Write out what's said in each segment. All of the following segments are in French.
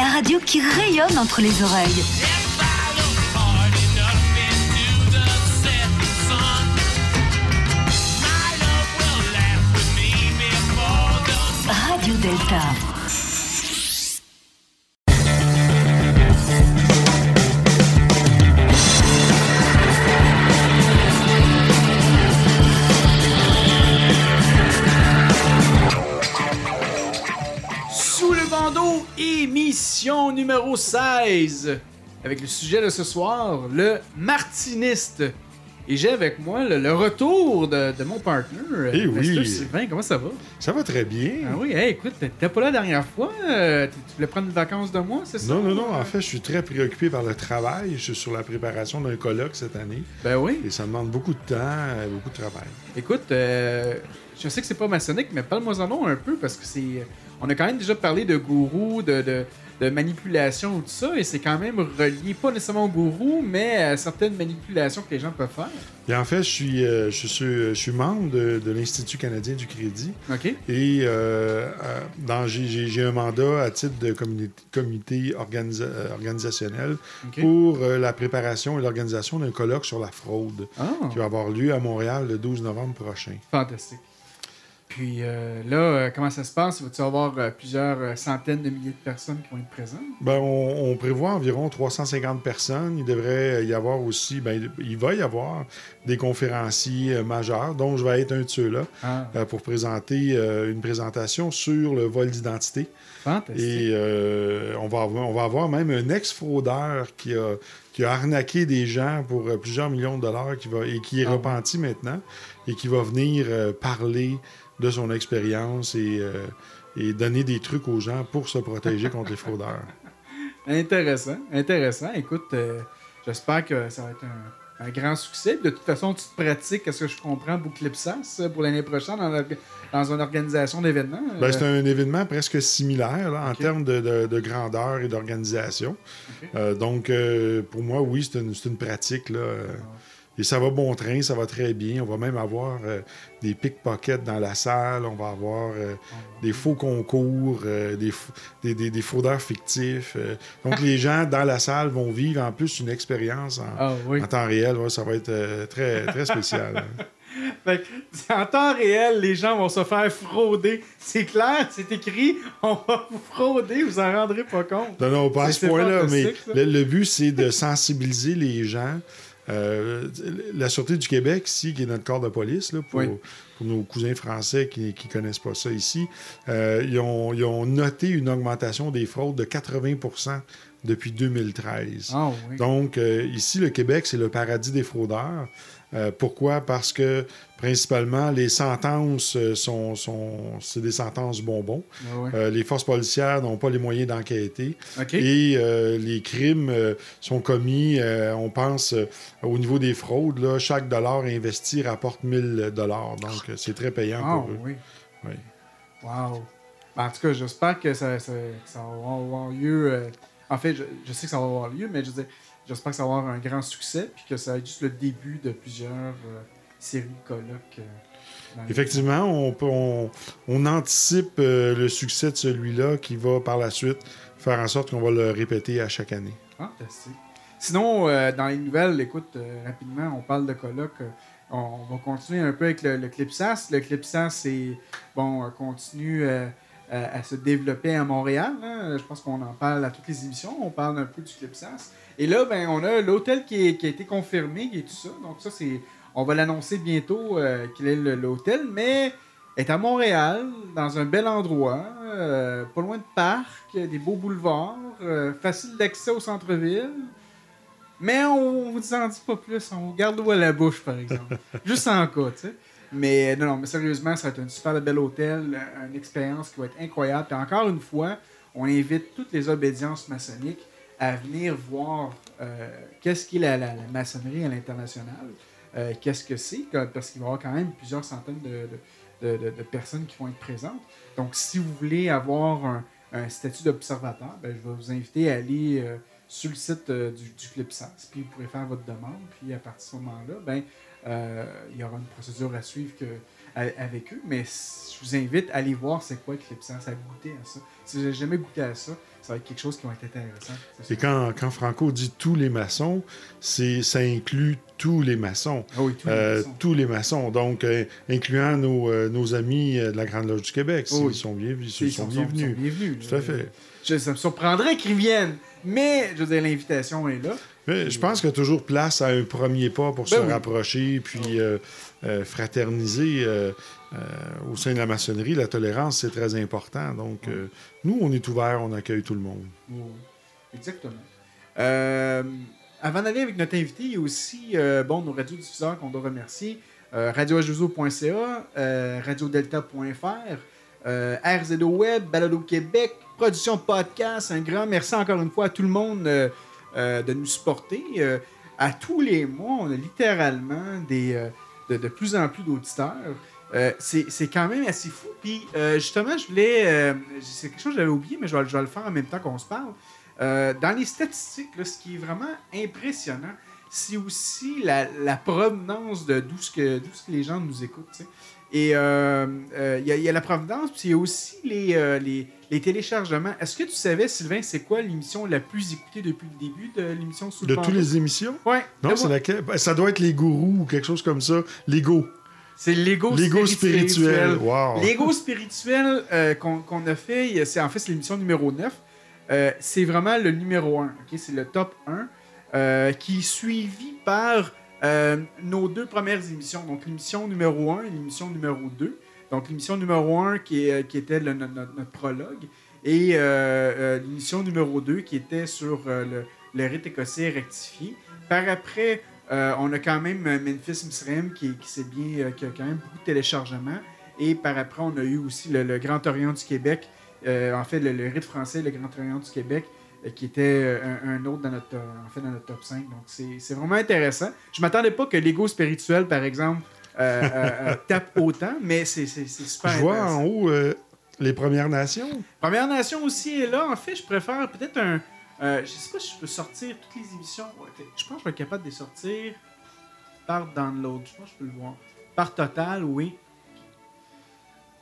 la radio qui rayonne entre les oreilles. Radio Delta. Émission numéro 16. Avec le sujet de ce soir, le martiniste. Et j'ai avec moi le, le retour de, de mon partner. Eh oui. Sylvain, comment ça va? Ça va très bien. Ah oui, hey, écoute, t'étais pas là la dernière fois. euh, tu voulais prendre des vacances de moi, c'est ça? Non, non, non. En fait, je suis très préoccupé par le travail. Je suis sur la préparation d'un colloque cette année. Ben oui. Et ça demande beaucoup de temps, euh, beaucoup de travail. Écoute, euh, je sais que c'est pas maçonnique, mais parle-moi en nom un peu parce que c'est. On a quand même déjà parlé de gourou, de, de, de manipulation ou tout ça, et c'est quand même relié, pas nécessairement au gourou, mais à certaines manipulations que les gens peuvent faire. Et en fait, je suis, euh, je suis, je suis membre de, de l'Institut canadien du crédit. OK? Et euh, euh, dans- j'ai- un mandat à titre de comité organisa- euh, organisationnel pour euh, la préparation et l'organisation d'un colloque sur la fraude Ah, qui va avoir lieu à Montréal le 12 novembre prochain. fantastique. Puis euh, là, euh, comment ça se passe? Va-tu avoir euh, plusieurs centaines de milliers de personnes qui vont être présentes? Ben, on, on prévoit environ 350 personnes. Il devrait y avoir aussi, ben, il va y avoir des conférenciers majeurs, dont je vais être un de ceux-là, Ah, pour présenter une présentation sur le vol d'identité. fantastique. Et on, va avoir, on va avoir même un ex-fraudeur qui a, qui a arnaqué des gens pour plusieurs millions de dollars qui va, et qui est Ah repenti maintenant et qui va venir parler de son expérience et, euh, et donner des trucs aux gens pour se protéger contre les fraudeurs. Intéressant, intéressant. Écoute, euh, j'espère que ça va être un, un grand succès. De toute façon, tu te pratiques, est-ce que je comprends, Bouclipsas pour l'année prochaine dans, une organisation d'événements? Ben, euh, c'est un événement presque similaire là, en termes de, de- de grandeur et d'organisation. Donc, pour moi, oui, c'est une, pratique. Là, euh, et ça va bon train, ça va très bien. On va même avoir euh, des pickpockets dans la salle. On va avoir euh, des faux concours, euh, des, fou- des, des- des fraudeurs fictifs. euh. donc, les gens dans la salle vont vivre en plus une expérience en, Ah oui. en temps réel. Ouais, ça va être très, très spécial. hein. Fait que, en temps réel, les gens vont se faire frauder. C'est clair, c'est écrit, on va vous frauder, vous en rendrez pas compte. Non, non, pas à ce point-là, mais le but, c'est de sensibiliser les gens. Euh, la Sûreté du Québec, ici, qui est notre corps de police, là, pour, Oui. pour nos cousins français qui ne connaissent pas ça ici, euh, ils, ont, ils ont noté une augmentation des fraudes de 80% depuis 2013. Ah oui. Donc, euh, ici, le Québec, c'est le paradis des fraudeurs. Euh, pourquoi? Parce que, principalement, les sentences euh, sont, sont c'est des sentences bonbons. Ah ouais. Euh, les forces policières n'ont pas les moyens d'enquêter. Et euh, les crimes euh, sont commis, on pense, au niveau des fraudes, là, chaque dollar investi rapporte 1000 dollars. Donc, c'est très payant Ah pour eux. oui. Oui. Wow. Ben, en tout cas, j'espère que ça, ça, ça va avoir lieu. En fait, je, je sais que ça va avoir lieu, mais je veux dire, j'espère que ça va avoir un grand succès puis que ça va être juste le début de plusieurs euh, séries de colloques. euh, Effectivement, on, peut- on, on anticipe euh, le succès de celui-là qui va par la suite faire en sorte qu'on va le répéter à chaque année. Fantastique. Sinon, euh, dans les nouvelles, écoute, euh, rapidement, on parle de colloques. on, va continuer un peu avec le, le Clipsas. Le Clipsas, c'est, bon, continue à, à se développer à Montréal. hein. Je pense qu'on en parle à toutes les émissions. On parle un peu du Clipsas. Et là, ben, on a l'hôtel qui, est- qui a été confirmé, qui est tout ça. Donc ça, c'est, on va l'annoncer bientôt euh, qu'il est l'hôtel, mais est à Montréal, dans un bel endroit, euh, pas loin de parcs, des beaux boulevards, euh, facile d'accès au centre-ville. Mais on vous en dit pas plus, on vous garde l'eau à la bouche, par exemple. Juste en cas, tu sais. Mais non, non, mais sérieusement, ça va être un super bel hôtel, une expérience qui va être incroyable. Encore une fois, on invite toutes les obédiences maçonniques à venir voir euh, qu'est-ce qu'est la, la- la maçonnerie à l'international, euh, qu'est-ce que c'est, parce qu'il va y avoir quand même plusieurs centaines de, de- de- personnes qui vont être présentes. Donc, si vous voulez avoir un, un statut d'observateur, ben, je vais vous inviter à aller euh, sur le site du, du CLIPSAS, puis vous pourrez faire votre demande, puis à partir de ce moment-là, ben, il y aura une procédure à suivre que, avec eux, mais je vous invite à aller voir c'est quoi le Clipsens, à goûter à ça. Si vous n'avez jamais goûté à ça, ça va être quelque chose qui va être intéressant. Et quand, quand Franco dit tous les maçons, c'est ça inclut tous les maçons. Ah oui, tous les Euh, maçons. tous les maçons, donc euh, incluant nos, euh, nos amis de la Grande Loge du Québec, s'ils Oh oui. sont, bien, Ils sont bienvenus. sont bienvenus, Tout à fait. Je, ça me surprendrait qu'ils reviennent, mais je veux dire, l'invitation est là. Mais je pense qu'il y a toujours place à un premier pas pour se Ben oui. rapprocher, puis euh, fraterniser. Euh, au sein de la maçonnerie, la tolérance, c'est très important. Donc, euh, nous, on est ouverts, on accueille tout le monde. Exactement. Euh, avant d'aller avec notre invité, il y a aussi bon, nos radiodiffuseurs qu'on doit remercier. Euh, radioajuzo.ca, euh, radiodelta.fr, euh, RZO Web, Balado Québec, Production Podcast. Un grand merci encore une fois à tout le monde de nous supporter. À tous les mois, on a littéralement des, de, de plus en plus d'auditeurs. Euh, c'est quand même assez fou. Puis euh, justement, je voulais. euh, c'est quelque chose que j'avais oublié, mais je vais, je vais le faire en même temps qu'on se parle. Euh, dans les statistiques, là, ce qui est vraiment impressionnant, c'est aussi la, la provenance de d'où ce que, ce que les gens nous écoutent. Et il y, a- il y a la provenance, puis il y a aussi les, les, les téléchargements. Est-ce que tu savais, Sylvain, c'est quoi l'émission la plus écoutée depuis le début de l'émission Sous De toutes les émissions? Ouais. Non, c'est laquelle? Ben, Ça doit être les gourous ou quelque chose comme ça. L'ego. C'est l'ego spirituel. spirituel. Wow. L'ego spirituel euh, qu'on a fait, c'est en fait c'est l'émission numéro 9. Euh, c'est vraiment le numéro 1. ok? C'est le top 1 euh, qui est suivi par nos deux premières émissions. Donc l'émission numéro 1 et l'émission numéro 2. Donc l'émission numéro 1 qui, est- qui était le- notre, prologue et l'émission numéro 2 qui était sur le, le rite écossais rectifié. Par après, euh, on a quand même euh, Memphis Misrem qui, qui, s'est bien, euh, qui a quand même beaucoup de téléchargements. Et par après, on a eu aussi le, le Grand Orient du Québec. Euh, en fait, le, le rite français, le Grand Orient du Québec, qui était un, un autre dans notre, en fait, dans notre top 5. Donc, c'est vraiment intéressant. Je m'attendais pas que l'ego spirituel, par exemple, tape autant, mais c'est super Je vois en haut les Premières Nations. Première Nation aussi est là. En fait, je préfère peut-être un. Euh, je sais pas si je peux sortir toutes les émissions. Je pense que je vais être capable de les sortir par download. Je pense que je peux le voir. Par total, oui.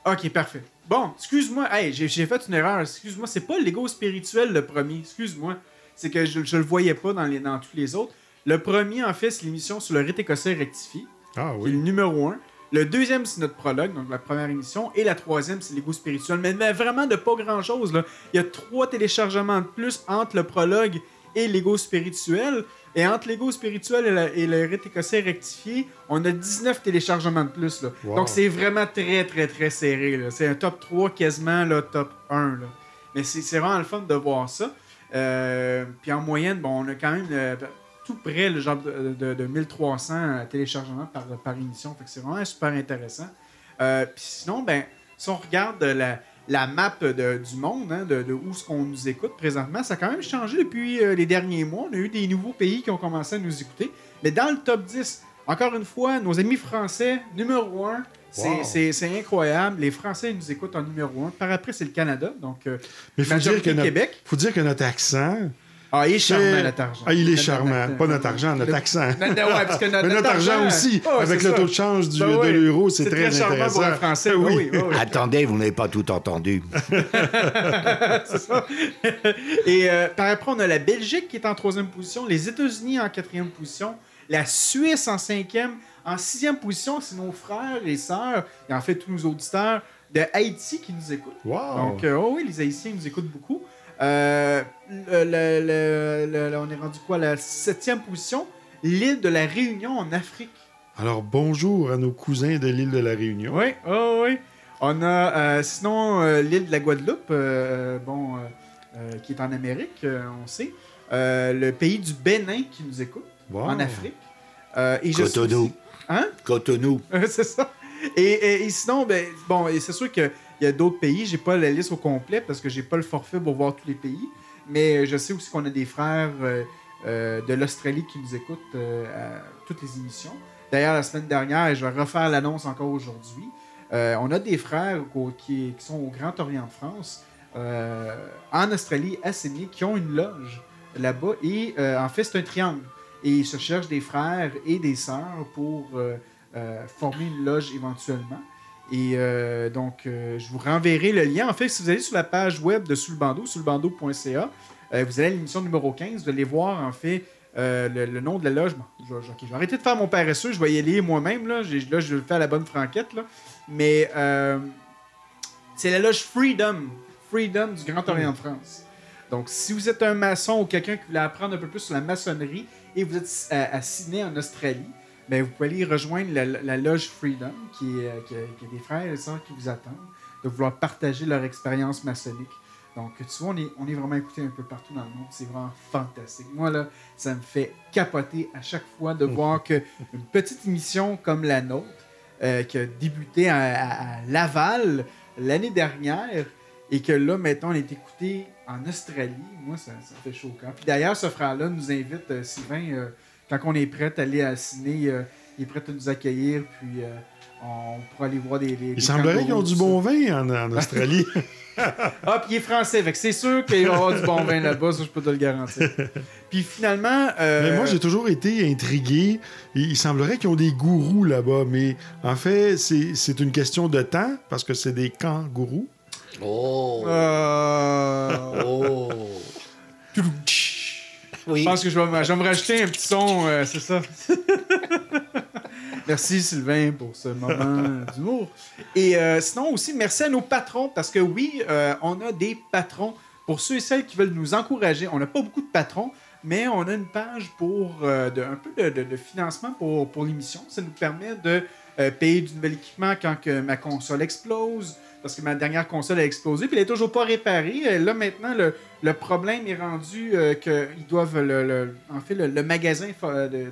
Ok, parfait. Bon, excuse-moi. Hey, j'ai fait une erreur. Excuse-moi. C'est pas l'ego spirituel le premier. Excuse-moi. C'est que je, je le voyais pas dans, les, dans tous les autres. Le premier, en fait, c'est l'émission sur le rite écossais rectifié Ah qui est le oui. numéro 1. Le deuxième, c'est notre prologue, donc la première émission. Et la troisième, c'est l'ego spirituel. Mais, mais vraiment de pas grand-chose. là. Il y a trois téléchargements de plus entre le prologue et l'ego spirituel. Et entre l'ego spirituel et, la- et le rite écossais rectifié, on a 19 téléchargements de plus. Là. Wow. Donc c'est vraiment très, très, très serré. C'est un top 3 quasiment là, top 1. Là. Mais c'est c'est vraiment le fun de voir ça. Euh, puis en moyenne, bon, on a quand même euh, tout près le genre de, de- de 1300 téléchargements par, par émission. Fait que c'est vraiment super intéressant. Euh, puis sinon, ben, si on regarde la, la map de- du monde, hein, de, de où ce qu'on nous écoute présentement, ça a quand même changé depuis euh, les derniers mois. On a eu des nouveaux pays qui ont commencé à nous écouter. Mais dans le top 10, encore une fois, nos amis français, numéro 1. C'est Wow. c'est- incroyable. Les Français nous écoutent en numéro 1. Par après, c'est le Canada. Donc, euh, Mais il faut dire, que Québec. faut dire que notre accent. Ah, il est charmant, notre argent. Ah, il est charmant. Pas notre argent, notre accent. Non, non, ouais, parce que notre, Mais notre argent aussi, Oh, avec le taux de change du, Ben de l'euro, c'est C'est très, intéressant. pour un Français. Oui, oui. oui, oui. Attendez, vous n'avez pas tout entendu. C'est ça. Et euh, par après, on a la Belgique qui est en troisième position, les États-Unis en quatrième position, la Suisse en cinquième, en sixième position, c'est nos frères et sœurs, et en fait tous nos auditeurs de Haïti qui nous écoutent. Wow. Donc, euh, oh oui, les Haïtiens nous écoutent beaucoup. Euh, le- le- le- le- le- on est rendu quoi? La septième position, l'île de la Réunion en Afrique. Alors, bonjour à nos cousins de l'île de la Réunion. Oui, oh, oui. On a euh, sinon euh, l'île de la Guadeloupe, euh, bon, euh, euh, qui est en Amérique, euh, on sait. Euh, le pays du Bénin qui nous écoute Wow. en Afrique. Euh, et je suis Cotonou. Hein? Cotonou. c'est ça. Et, et- et sinon, ben, bon, et c'est sûr qu'il y a d'autres pays. J'ai pas la liste au complet parce que j'ai pas le forfait pour voir tous les pays. Mais je sais aussi qu'on a des frères euh, euh, de l'Australie qui nous écoutent euh, à toutes les émissions. D'ailleurs, la semaine dernière, et je vais refaire l'annonce encore aujourd'hui, on a des frères qui, sont au Grand Orient de France, en Australie, à Sydney, qui ont une loge là-bas. Et en fait, c'est un triangle. Et ils se cherchent des frères et des sœurs pour former une loge éventuellement. Et euh, donc, euh, je vous renverrai le lien. En fait, si vous allez sur la page web de Sous le bandeau, euh, vous allez à l'émission numéro 15, vous allez voir en fait le, le nom de la loge. Bon, je, je vais arrêter de faire mon paresseux, je vais y aller moi-même. Là. Là, je vais le faire à la bonne franquette. Là. Mais c'est la loge Freedom. Freedom du Grand Orient de France. Donc, si vous êtes un maçon ou quelqu'un qui voulait apprendre un peu plus sur la maçonnerie et vous êtes à, à Sydney, en Australie, ben, vous pouvez aller rejoindre la, la loge Freedom, qui, est, euh, qui, a des frères et sœurs qui vous attendent, de vouloir partager leur expérience maçonnique. Donc, tu vois, on est, on est vraiment écouté un peu partout dans le monde. C'est vraiment fantastique. Moi, là, ça me fait capoter à chaque fois de voir que une petite émission comme la nôtre, euh, qui a débuté à, à- à Laval l'année dernière, et que là, maintenant, on est écouté en Australie, moi, ça, ça fait chaud au cœur. Puis d'ailleurs, ce frère-là nous invite, euh, Sylvain, euh, quand on est prêt à aller à Sydney, euh, il est prêt à nous accueillir, puis euh, on pourra aller voir des. des Il semblerait qu'ils ont du bon vin en, en Australie. Ah, puis il est français, fait que c'est sûr qu'il va y avoir du bon vin là-bas, ça je peux te le garantir. Puis finalement. euh, Mais moi, j'ai toujours été intrigué. Il, il semblerait qu'ils ont des gourous là-bas, mais en fait, c'est c'est une question de temps parce que c'est des kangourous. Oh. euh, Oh. Oui. Je pense que je vais, me- je vais me rajouter un petit son, euh, c'est ça. merci Sylvain pour ce moment d'humour. Et euh, sinon aussi, merci à nos patrons, parce que oui, euh, on a des patrons. Pour ceux et celles qui veulent nous encourager, on n'a pas beaucoup de patrons, mais on a une page pour de- un peu de, de- de financement pour, pour l'émission. Ça nous permet de payer du nouvel équipement quand que ma console explose. Parce que ma dernière console a explosé, puis elle n'est toujours pas réparée. Euh, Là, maintenant, le, problème est rendu euh, qu'ils doivent. En fait, le, magasin fa- de,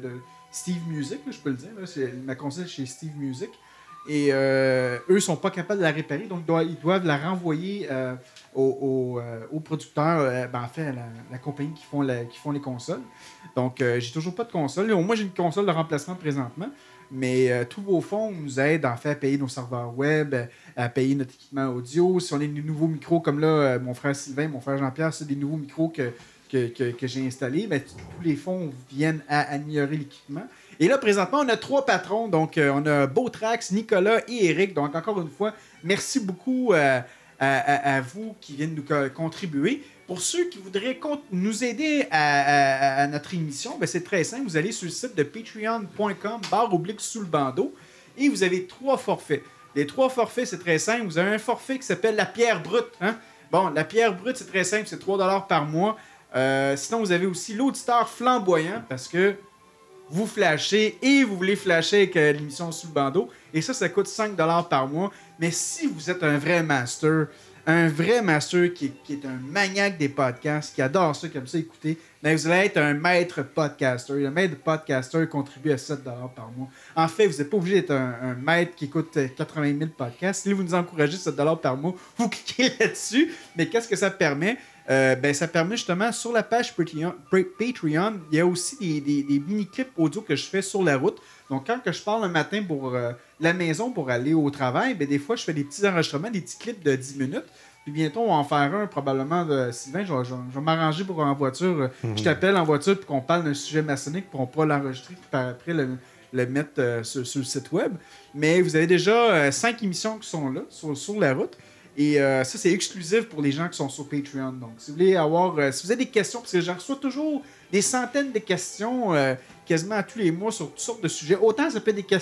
Steve Music, je peux le dire, c'est ma console chez Steve Music. Et euh, eux sont pas capables de la réparer, donc ils doivent la renvoyer euh, au, au, euh, au producteur, euh, ben, en fait, à la, compagnie qui font, qui font les consoles. Donc, euh, j'ai toujours pas de console. Au moins, j'ai une console de remplacement présentement. Mais euh, tous vos fonds nous aident en fait à payer nos serveurs web, à payer notre équipement audio. Si on a des nouveaux micros comme là, euh, mon frère Sylvain, mon frère Jean-Pierre, c'est des nouveaux micros que, que, que- j'ai installés, ben, t- tous les fonds viennent à améliorer l'équipement. Et là, présentement, on a trois patrons. Donc, euh, on a Beautrax, Nicolas et Eric. Donc, encore une fois, merci beaucoup à, à- vous qui viennent nous co- contribuer. Pour ceux qui voudraient nous aider à notre émission, ben, c'est très simple. Vous allez sur le site de patreon.com, barre oblique sous le bandeau, et vous avez trois forfaits. Les trois forfaits, c'est très simple. Vous avez un forfait qui s'appelle la pierre brute. hein? Bon, la pierre brute, c'est très simple, c'est 3 par mois. Euh, sinon, vous avez aussi l'auditeur flamboyant, parce que vous flashez et vous voulez flasher avec euh, l'émission sous le bandeau. Et ça, ça coûte 5 par mois. Mais si vous êtes un vrai master, un vrai master qui, est un maniaque des podcasts, qui adore ça, aime ça écouter, ben vous allez être un maître podcaster. Le maître podcaster contribue à 7 par mois. En fait, vous n'êtes pas obligé d'être un, maître qui écoute euh, 80 000 podcasts. Si vous nous encouragez 7 par mois, vous cliquez là-dessus. Mais qu'est-ce que ça permet? Euh, ben, ça permet justement sur la page Patreon, Pa- Patreon, il y a aussi des, mini-clips audio que je fais sur la route. Donc, quand je pars le matin pour euh, la maison pour aller au travail, ben, des fois, je fais des petits enregistrements, des petits clips de 10 minutes. Puis bientôt, on va en faire un probablement de Sylvain. Je vais, m'arranger pour en voiture. euh, Je t'appelle en voiture puis qu'on parle d'un sujet maçonnique pour on pourra l'enregistrer puis par après le, le mettre euh, sur, sur le site web. Mais vous avez déjà euh, cinq émissions qui sont là, sur, sur la route. Et euh, ça, c'est exclusif pour les gens qui sont sur Patreon. Donc, si vous voulez avoir. euh, si vous avez des questions, parce que j'en reçois toujours des centaines de questions euh, quasiment à tous les mois sur toutes sortes de sujets. Autant ça peut être des,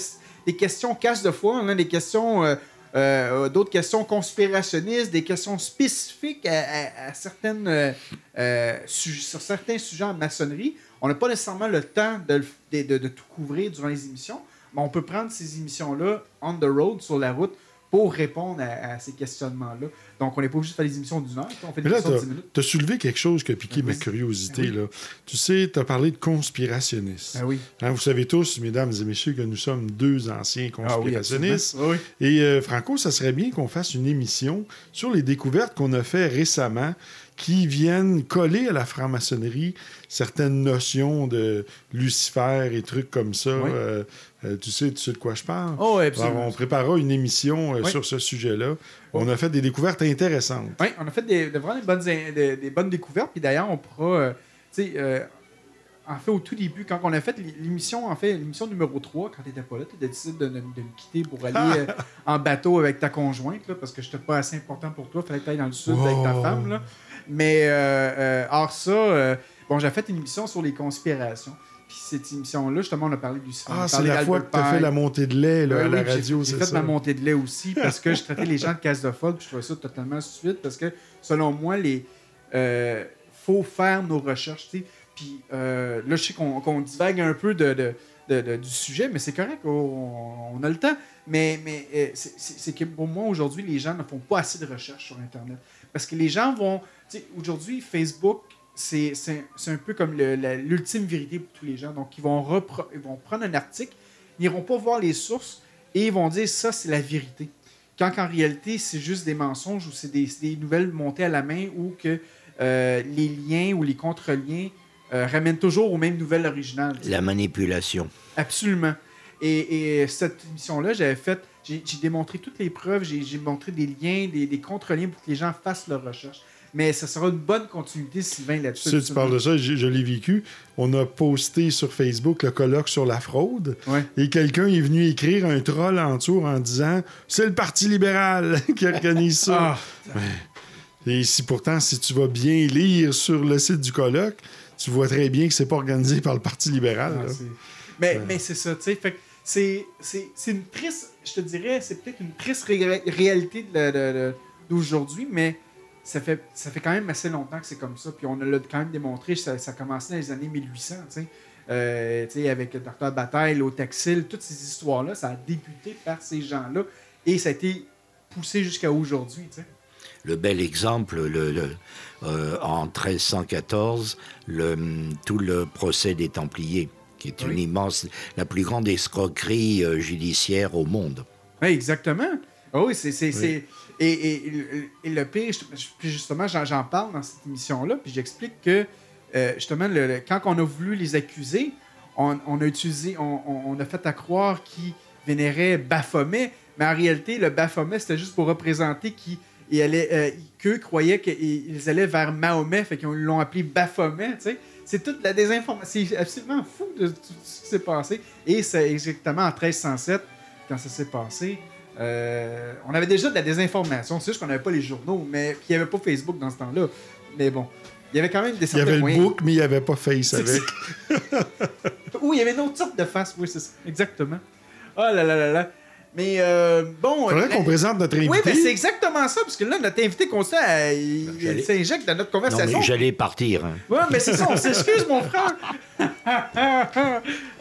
des questions casse de foi, a des questions. euh, euh, d'autres questions conspirationnistes, des questions spécifiques à, certaines, euh, sur certains sujets en maçonnerie. On n'a pas nécessairement le temps de- de tout couvrir durant les émissions, mais on peut prendre ces émissions-là on the road, sur la route, pour répondre à, à ces questionnements-là. Donc, on n'est pas obligé de faire des émissions d'une heure, on fait des là, émissions de 10 minutes. tu as soulevé quelque chose qui a piqué Ah, ma curiosité. Ah oui. là. Tu sais, tu as parlé de conspirationnistes. Ah oui. Hein, vous savez tous, mesdames et messieurs, que nous sommes deux anciens Ah oui, conspirationnistes. absolument. Oui. Et euh, Franco, ça serait bien qu'on fasse une émission sur les découvertes qu'on a fait récemment qui viennent coller à la franc-maçonnerie certaines notions de Lucifer et trucs comme ça. Oui. Euh, euh, tu, sais, tu sais de quoi je parle? Oh, Alors, on préparera une émission euh, Oui. sur ce sujet-là. On a fait des découvertes intéressantes. Oui, on a fait des, de- vraiment des bonnes, in- des, des bonnes découvertes. Puis d'ailleurs, on pourra. euh, tu sais, en fait, au tout début, quand on a fait l'émission, en fait, l'émission numéro 3, quand tu n'étais pas là, tu as décidé de, de- de me quitter pour aller en bateau avec ta conjointe, là, parce que je n'étais pas assez important pour toi. Il fallait que tu ailles dans le sud avec ta femme. Là. Mais, hors ça, bon, j'ai fait une émission sur les conspirations. Puis cette émission-là, justement, on a parlé du a Ah, c'est la fois que tu as fait la montée de lait là, Ouais, à la oui, j'ai- radio, J'ai c'est fait ça? ma montée de lait aussi parce que je traitais les gens de casse de folle, puis je trouvais ça totalement stupide parce que, selon moi, les euh, faut faire nos recherches. tu sais. Puis euh, là, je sais qu'on qu'on divague un peu de, de- de- de- du sujet, mais c'est correct, on, on a le temps. Mais, mais euh, c'est- que pour moi, aujourd'hui, les gens ne font pas assez de recherches sur Internet. Parce que les gens vont. Aujourd'hui, Facebook, c'est un peu comme l'ultime vérité pour tous les gens. Donc, ils vont, ils vont prendre un article, ils n'iront pas voir les sources et ils vont dire ça, c'est la vérité. Quand en réalité, c'est juste des mensonges ou c'est des, nouvelles montées à la main ou que euh, les liens ou les contre-liens euh, ramènent toujours aux mêmes nouvelles originales. La manipulation. Absolument. Et, et cette émission-là, j'avais fait, j'ai démontré toutes les preuves, j'ai montré des liens, des, des contre-liens pour que les gens fassent leurs recherches. Mais ça sera une bonne continuité, Sylvain, là-dessus. Sais, tu parles de ça, je, je l'ai vécu. On a posté sur Facebook le colloque sur la fraude. Ouais. Et quelqu'un est venu écrire un troll en tour en disant c'est le Parti libéral qui organise ça. Ah, Et si pourtant, si tu vas bien lire sur le site du colloque, tu vois très bien que c'est pas organisé par le Parti libéral. Ah, là. mais mais c'est ça, tu sais. Fait que c'est c'est- c'est une triste, je te dirais, c'est peut-être une triste ré- réalité de la- de- de- d'aujourd'hui, mais ça fait, ça fait quand même assez longtemps que c'est comme ça. Puis on l'a quand même démontré, ça, ça a commencé dans les années 1800, tu sais. Euh, tu sais, avec Dr. Bataille, l'Otaxil, toutes ces histoires-là, ça a débuté par ces gens-là et ça a été poussé jusqu'à aujourd'hui. Le bel exemple, le, le- euh, en 1314, le, tout le procès des Templiers, qui est une Oui. immense, la plus grande escroquerie euh, judiciaire au monde. Oui, exactement. Ah oui, c'est. Et, le pire, puis justement, j'en parle dans cette émission-là, puis j'explique que, euh, justement, le- quand on a voulu les accuser, on, a utilisé, on, a fait à croire qu'ils vénéraient Baphomet, mais en réalité, le Baphomet, c'était juste pour représenter qu'ils euh, croyaient qu'ils allaient vers Mahomet, fait qu'ils l'ont appelé Baphomet, tu sais. C'est toute la désinformation. C'est absolument fou de tout ce qui s'est passé. Et c'est exactement en 1307, quand ça s'est passé, euh, on avait déjà de la désinformation. C'est juste qu'on n'avait pas les journaux, mais il n'y avait pas Facebook dans ce temps-là. Mais bon, il y avait quand même des Il y avait le book, mais il n'y avait pas Face avec. Oui, il y avait une autre sorte de face, oui, c'est ça. Exactement. Oh là là là là. Mais euh, bon. Faudrait la- qu'on présente notre invité. Oui, mais c'est exactement ça, parce que là, notre invité constant, euh, il, il J'allais- s'injecte dans notre Non, conversation. mais j'allais partir. hein. Ouais, mais c'est ça, on s'excuse, mon frère.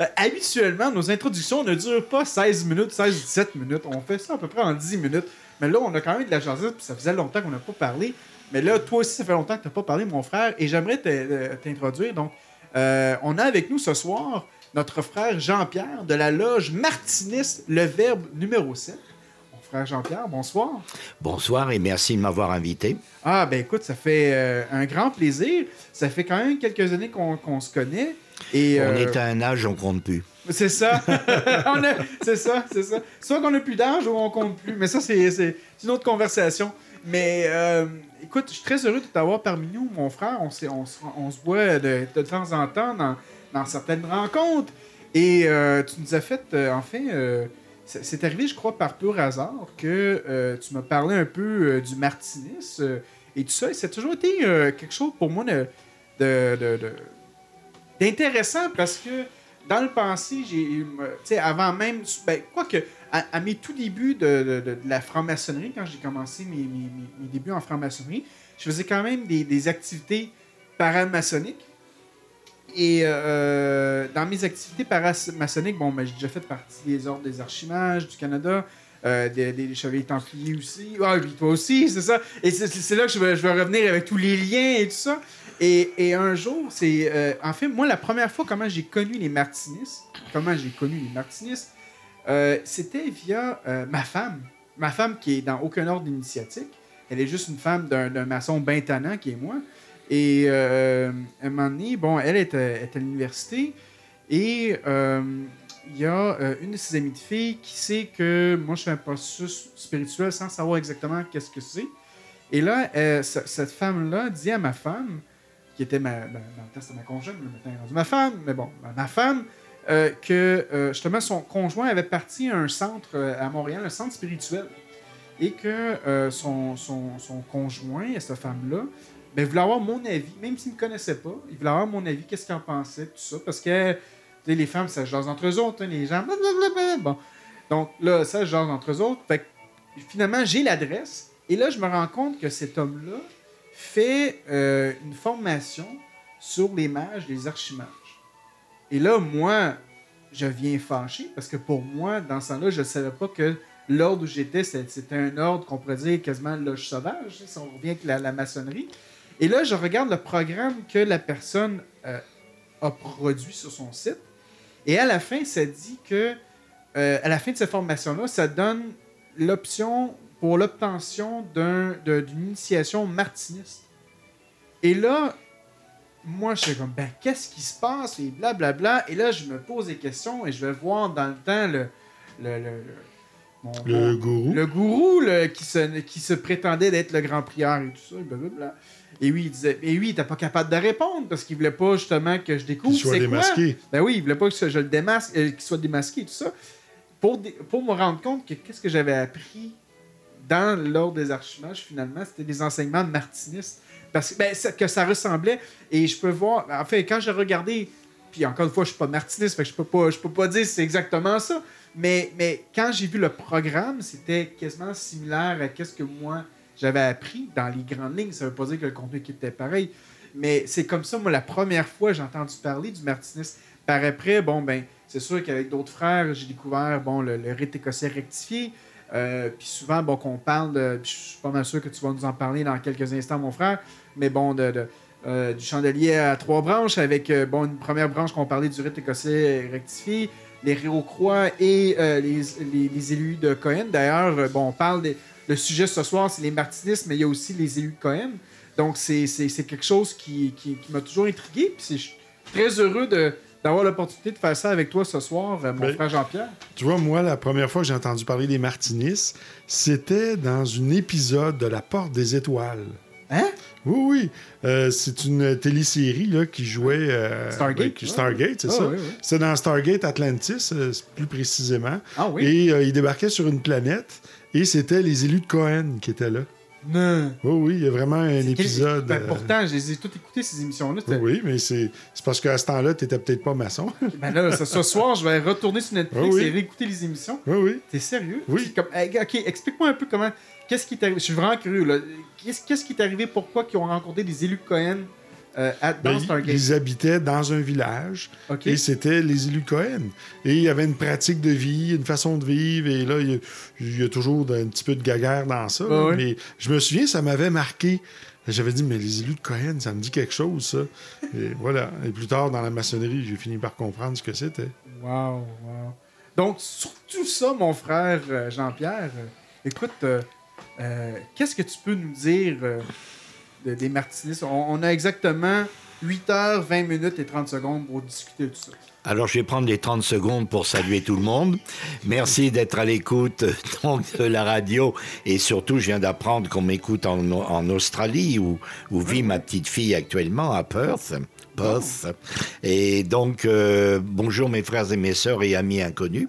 Euh, habituellement, nos introductions ne durent pas 16 minutes, 16-17 minutes. On fait ça à peu près en 10 minutes. Mais là, on a quand même de la gentillesse, puis ça faisait longtemps qu'on n'a pas parlé. Mais là, toi aussi, ça fait longtemps que tu n'as pas parlé, mon frère, et j'aimerais euh, t'introduire. Donc, euh, on a avec nous ce soir notre frère Jean-Pierre de la loge Martiniste, le Verbe numéro 7. Mon frère Jean-Pierre, bonsoir. Bonsoir et merci de m'avoir invité. Ah, ben écoute, ça fait euh, un grand plaisir. Ça fait quand même quelques années qu'on se connaît. Et, On euh, est à un âge, on compte plus. C'est ça. On a- C'est ça, c'est ça. Soit qu'on n'a plus d'âge ou on compte plus. Mais ça, c'est une autre conversation. Mais euh, écoute, je suis très heureux de t'avoir parmi nous, mon frère. On, on, on se voit de, de temps en temps dans, dans certaines rencontres. Et euh, tu nous as fait, euh, enfin, euh, c'est arrivé, je crois, par pur hasard que euh, tu m'as parlé un peu du martinisme euh, et tout ça. Et ça a toujours été quelque chose pour moi de, de- de- d'intéressant parce que dans le passé, j'ai, avant même, ben, quoique, à, à mes tout débuts de, de- la franc-maçonnerie, quand j'ai commencé mes, mes- mes- mes débuts en franc-maçonnerie, je faisais quand même des, des activités paramaçonniques. Et euh, dans mes activités paramaçonniques, bon, ben, j'ai déjà fait partie des ordres des archimages du Canada, euh, des, des chevaliers templiers aussi. Ah, puis toi aussi, c'est ça. Et c'est, là que je vais, revenir avec tous les liens et tout ça. Et, un jour, c'est. euh, en fait, moi, la première fois, comment j'ai connu les martinistes, comment j'ai connu les euh, c'était via euh, ma femme. Ma femme qui est dans aucun ordre initiatique. Elle est juste une femme d'un maçon bien qui est moi. Et euh, un moment donné, bon, elle est, à- est à l'université et euh, il y a euh, une de ses amies de filles qui sait que moi je fais un processus spirituel sans savoir exactement qu'est-ce que c'est. Et là, euh, ce- cette femme-là dit à ma femme, qui était ma, ben, dans le temps c'était ma conjointe, mais ma femme, mais bon, ben, ma femme, euh, que euh, justement son conjoint avait parti à un centre euh, à Montréal, un centre spirituel. Et que euh, son, son, son conjoint, cette femme-là, ben, voulait avoir mon avis, même s'il ne me connaissait pas, il voulait avoir mon avis, qu'est-ce qu'il en pensait, tout ça. Parce que les femmes, ça se jase entre eux autres, hein, les gens. blablabla. Bon. Donc là, ça se jase entre eux autres. Fait que, finalement, j'ai l'adresse. Et là, je me rends compte que cet homme-là fait euh, une formation sur les mages, les archimages. Et là, moi, je viens fâché parce que pour moi, dans ce temps-là, je ne savais pas que l'ordre où j'étais, c'était un ordre qu'on pourrait dire quasiment loge sauvage, si on revient avec la maçonnerie. Et là, je regarde le programme que la personne euh, a produit sur son site. Et à la fin, ça dit que, euh, à la fin de cette formation-là, ça donne l'option pour l'obtention d'un- d'une initiation martiniste. Et là, moi, je suis comme, ben, qu'est-ce qui se passe? Et blablabla. Et là, je me pose des questions et je vais voir dans le temps le. le, le, le- mon- Le mon- gourou. le gourou qui, se, qui se prétendait d'être le grand prieur et tout ça, et blablabla. Et oui, il disait, et oui, n'était pas capable de répondre parce qu'il voulait pas justement que je découvre Qu'il soit quoi. démasqué. Ben oui, il voulait pas que je le démasque, euh, qu'il soit démasqué et tout ça. Pour, dé- pour me rendre compte que qu'est-ce que j'avais appris dans l'ordre des archimages, finalement, c'était des enseignements martinistes. Parce que, ben, ça- que ça ressemblait. Et je peux voir, en fait, quand j'ai regardé, puis encore une fois, je suis pas martiniste, fait que je peux pas, je peux pas dire si c'est exactement ça. Mais, mais quand j'ai vu le programme, c'était quasiment similaire à ce que moi j'avais appris dans les grandes lignes. Ça veut pas dire que le contenu était pareil. Mais c'est comme ça, moi, la première fois j'ai entendu parler du martinisme. Par après, bon, ben, c'est sûr qu'avec d'autres frères, j'ai découvert, bon, le, rite écossais rectifié. Euh, puis souvent, bon, qu'on parle de. Je suis pas mal sûr que tu vas nous en parler dans quelques instants, mon frère. Mais bon, de, euh, du chandelier à trois branches, avec euh, bon, une première branche qu'on parlait du rite écossais rectifié, les Croix et les, les, élus de Cohen. D'ailleurs, bon, on parle des. Le sujet ce soir, c'est les martinistes, mais il y a aussi les élus de Cohen. Donc, c'est quelque chose qui, qui, qui m'a toujours intrigué. Puis je suis très heureux d'avoir l'opportunité de faire ça avec toi ce soir, euh, mon Ben, frère Jean-Pierre. Tu vois, moi, la première fois que j'ai entendu parler des martinistes, c'était dans un épisode de La Porte des Étoiles. Hein? Oui, oui. Euh, c'est une télésérie là, qui jouait. euh, Stargate. Stargate, c'est Ah, ça? oui, oui. C'est dans Stargate Atlantis, euh, plus précisément. Ah oui? Et ils débarquaient sur une planète et c'était les élus de Cohen qui étaient là. Non. Oui, oui, il y a vraiment un épisode. Ben, euh, pourtant, je les ai toutes écoutées, ces émissions-là. Oui, mais c'est parce qu'à ce temps-là, tu n'étais peut-être pas maçon. Ben là, ce, soir, je vais retourner sur Netflix Ah oui. et réécouter les émissions. oui, oui. T'es sérieux? Oui. Comme, ok, explique-moi un peu comment. Qu'est-ce qui t'est arrivé? Je suis vraiment curieux. qu'est-ce qui t'est arrivé? Pourquoi ils ont rencontré des élus de Cohen? Euh, à- dans Ben, ils- Stargate? ils habitaient dans un village et c'était les élus de Cohen. Et il y avait une pratique de vie, une façon de vivre, et là, il y a, il y a toujours un petit peu de gaguerre dans ça. là. Mais je me souviens, ça m'avait marqué. J'avais dit, mais les élus de Cohen, ça me dit quelque chose, ça. Et voilà. Et plus tard, dans la maçonnerie, j'ai fini par comprendre ce que c'était. Wow, wow. Donc, sur tout ça, mon frère euh, Jean-Pierre, euh, écoute, euh, qu'est-ce que tu peux nous dire de- des martinistes? On, a exactement 8 heures, 20 minutes et 30 secondes pour discuter de ça. Alors, je vais prendre les 30 secondes pour saluer tout le monde. Merci d'être à l'écoute de la radio. Et surtout, je viens d'apprendre qu'on m'écoute en, Australie, où, où vit ma petite fille actuellement, à Perth. Perth. Et donc, euh, bonjour mes frères et mes sœurs et amis inconnus.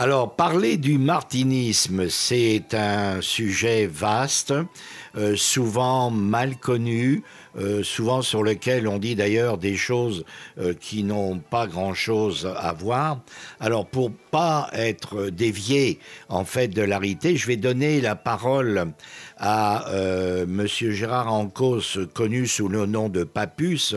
Alors, parler du martinisme, c'est un sujet vaste, euh, souvent mal connu, euh, souvent sur lequel on dit d'ailleurs des choses euh, qui n'ont pas grand-chose à voir. Alors, pour pas être dévié en fait de l'arité, je vais donner la parole à Monsieur Gérard Ancos, connu sous le nom de Papus,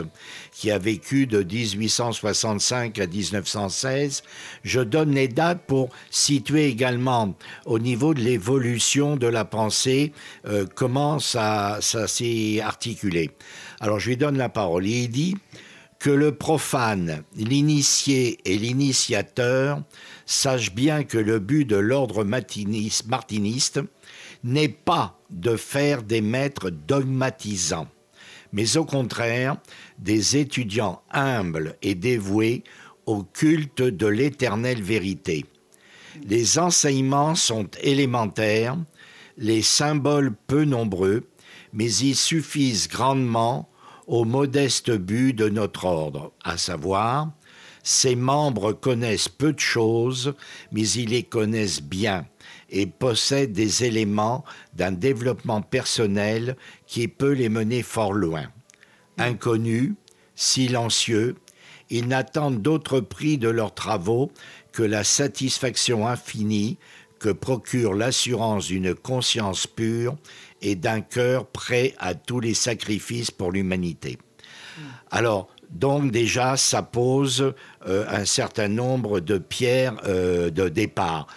qui a vécu de 1865 à 1916. Je donne les dates pour situer également au niveau de l'évolution de la pensée euh, comment ça, ça s'est articulé. Alors je lui donne la parole. Il dit que le profane, l'initié et l'initiateur sachent bien que le but de l'ordre martinis- martiniste n'est pas de faire des maîtres dogmatisants, mais au contraire des étudiants humbles et dévoués au culte de l'éternelle vérité. Les enseignements sont élémentaires, les symboles peu nombreux, mais ils suffisent grandement au modeste but de notre ordre, à savoir, ses membres connaissent peu de choses, mais ils les connaissent bien et possèdent des éléments d'un développement personnel qui peut les mener fort loin. Inconnus, silencieux, ils n'attendent d'autre prix de leurs travaux que la satisfaction infinie que procure l'assurance d'une conscience pure et d'un cœur prêt à tous les sacrifices pour l'humanité. Alors, donc déjà, ça pose euh, un certain nombre de pierres euh, de départ.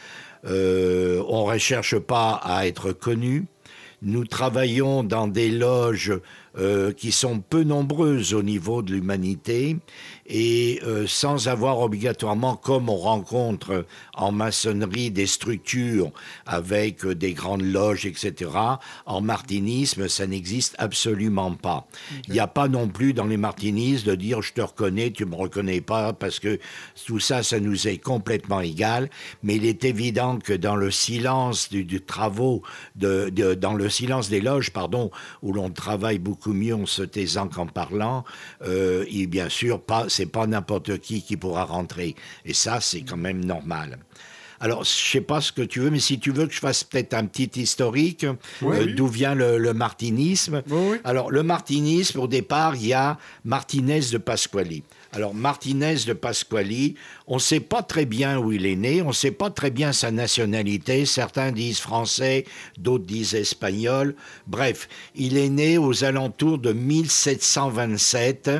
Euh, on ne recherche pas à être connu. Nous travaillons dans des loges qui sont peu nombreuses au niveau de l'humanité et euh, sans avoir obligatoirement, comme on rencontre en maçonnerie, des structures avec euh, des grandes loges, etc. En martinisme, ça n'existe absolument pas. Il n'y a pas non plus dans les martinistes de dire je te reconnais, tu me reconnais pas, parce que tout ça, ça nous est complètement égal. Mais il est évident que dans le silence du, du travaux, de, de, dans le silence des loges, pardon, où l'on travaille beaucoup mieux en se taisant qu'en parlant, euh, et bien sûr pas c'est pas n'importe qui qui pourra rentrer. Et ça, c'est quand même normal. Alors, je sais pas ce que tu veux, mais si tu veux que je fasse peut-être un petit historique euh, d'où vient le, martinisme. Alors, le martinisme, au départ, il y a Martinez de Pasquali. Alors Martinez de Pasquali, on ne sait pas très bien où il est né, on ne sait pas très bien sa nationalité, certains disent français, d'autres disent espagnol. Bref, il est né aux alentours de 1727.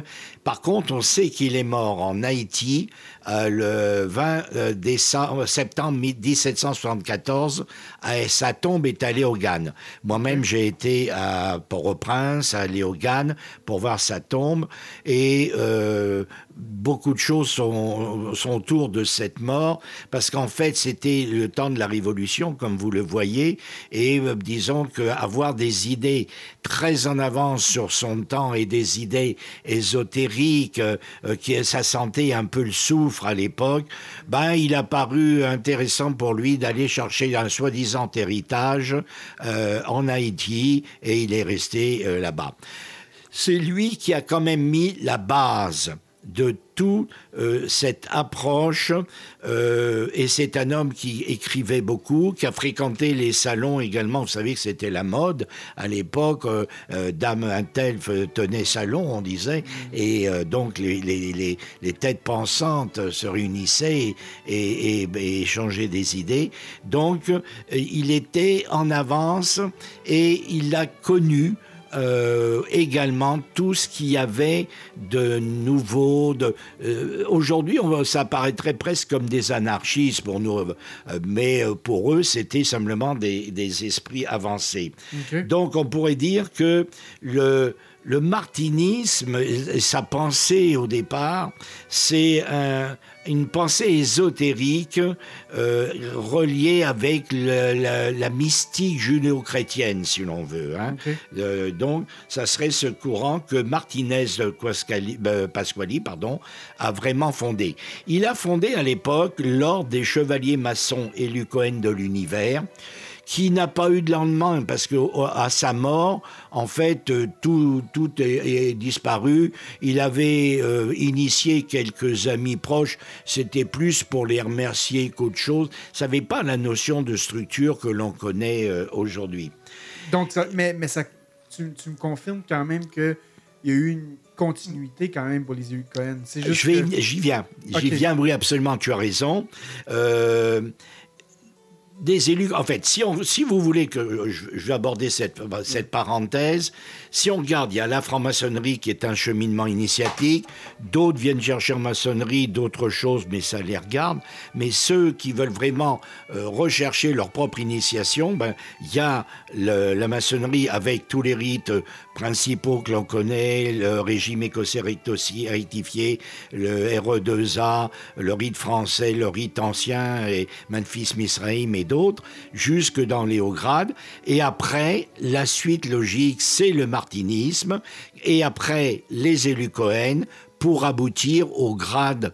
Par contre, on sait qu'il est mort en Haïti euh, le 20 euh, septembre 1774. Et sa tombe est à Léogane. Moi-même, j'ai été à Port-au-Prince, à Léogane, pour voir sa tombe. Et euh, beaucoup de choses sont, autour de cette mort, parce qu'en fait, c'était le temps de la Révolution, comme vous le voyez, et euh, disons qu'avoir des idées très en avance sur son temps et des idées ésotériques, euh, qui sa santé un peu le souffre à l'époque, ben, il a paru intéressant pour lui d'aller chercher un soi-disant héritage euh, en Haïti, et il est resté là-bas. C'est lui qui a quand même mis la base de toute euh, cette approche. Euh, et c'est un homme qui écrivait beaucoup, qui a fréquenté les salons également. Vous savez que c'était la mode à l'époque. Euh, Dame Intel tenait salon, on disait. Et donc les, les, les, têtes pensantes se réunissaient et, et, et échangeaient des idées. Donc il était en avance et il a connu euh, également tout ce qu'il y avait de nouveau. De, euh, Aujourd'hui, ça paraîtrait presque comme des anarchistes pour nous, euh, mais pour eux, c'était simplement des, des, esprits avancés. Donc, on pourrait dire que le le martinisme, sa pensée au départ, c'est une pensée ésotérique euh, reliée avec la, mystique judéo-chrétienne, si l'on veut. Hein. Euh, donc, ça serait ce courant que Martinez euh, Pasquali pardon, a vraiment fondé. Il a fondé à l'époque l'ordre des chevaliers maçons élus Cohen de l'univers qui n'a pas eu de lendemain parce que à sa mort, en fait, euh, tout, tout est, disparu. Il avait euh, initié quelques amis proches. C'était plus pour les remercier qu'autre chose. Ça n'avait pas la notion de structure que l'on connaît euh, aujourd'hui. Donc, mais, mais ça, tu, tu, me confirmes quand même qu'il y a eu une continuité quand même pour les élus Cohen. J'y viens. J'y viens, oui, absolument, tu as raison. Euh, des élus. En fait, si, vous voulez que je, vais aborder cette parenthèse, si on regarde, il y a la franc-maçonnerie qui est un cheminement initiatique, d'autres viennent chercher en maçonnerie d'autres choses, mais ça les regarde. Mais ceux qui veulent vraiment euh, rechercher leur propre initiation, ben, il y a la maçonnerie avec tous les rites principaux que l'on connaît, le régime écossais rectifié, le RE2A, le rite français, le rite ancien, et Memphis Misraïm et d'autres, jusque dans les hauts grades. Et après, la suite logique, c'est le et après, les élus Cohen, pour aboutir au grade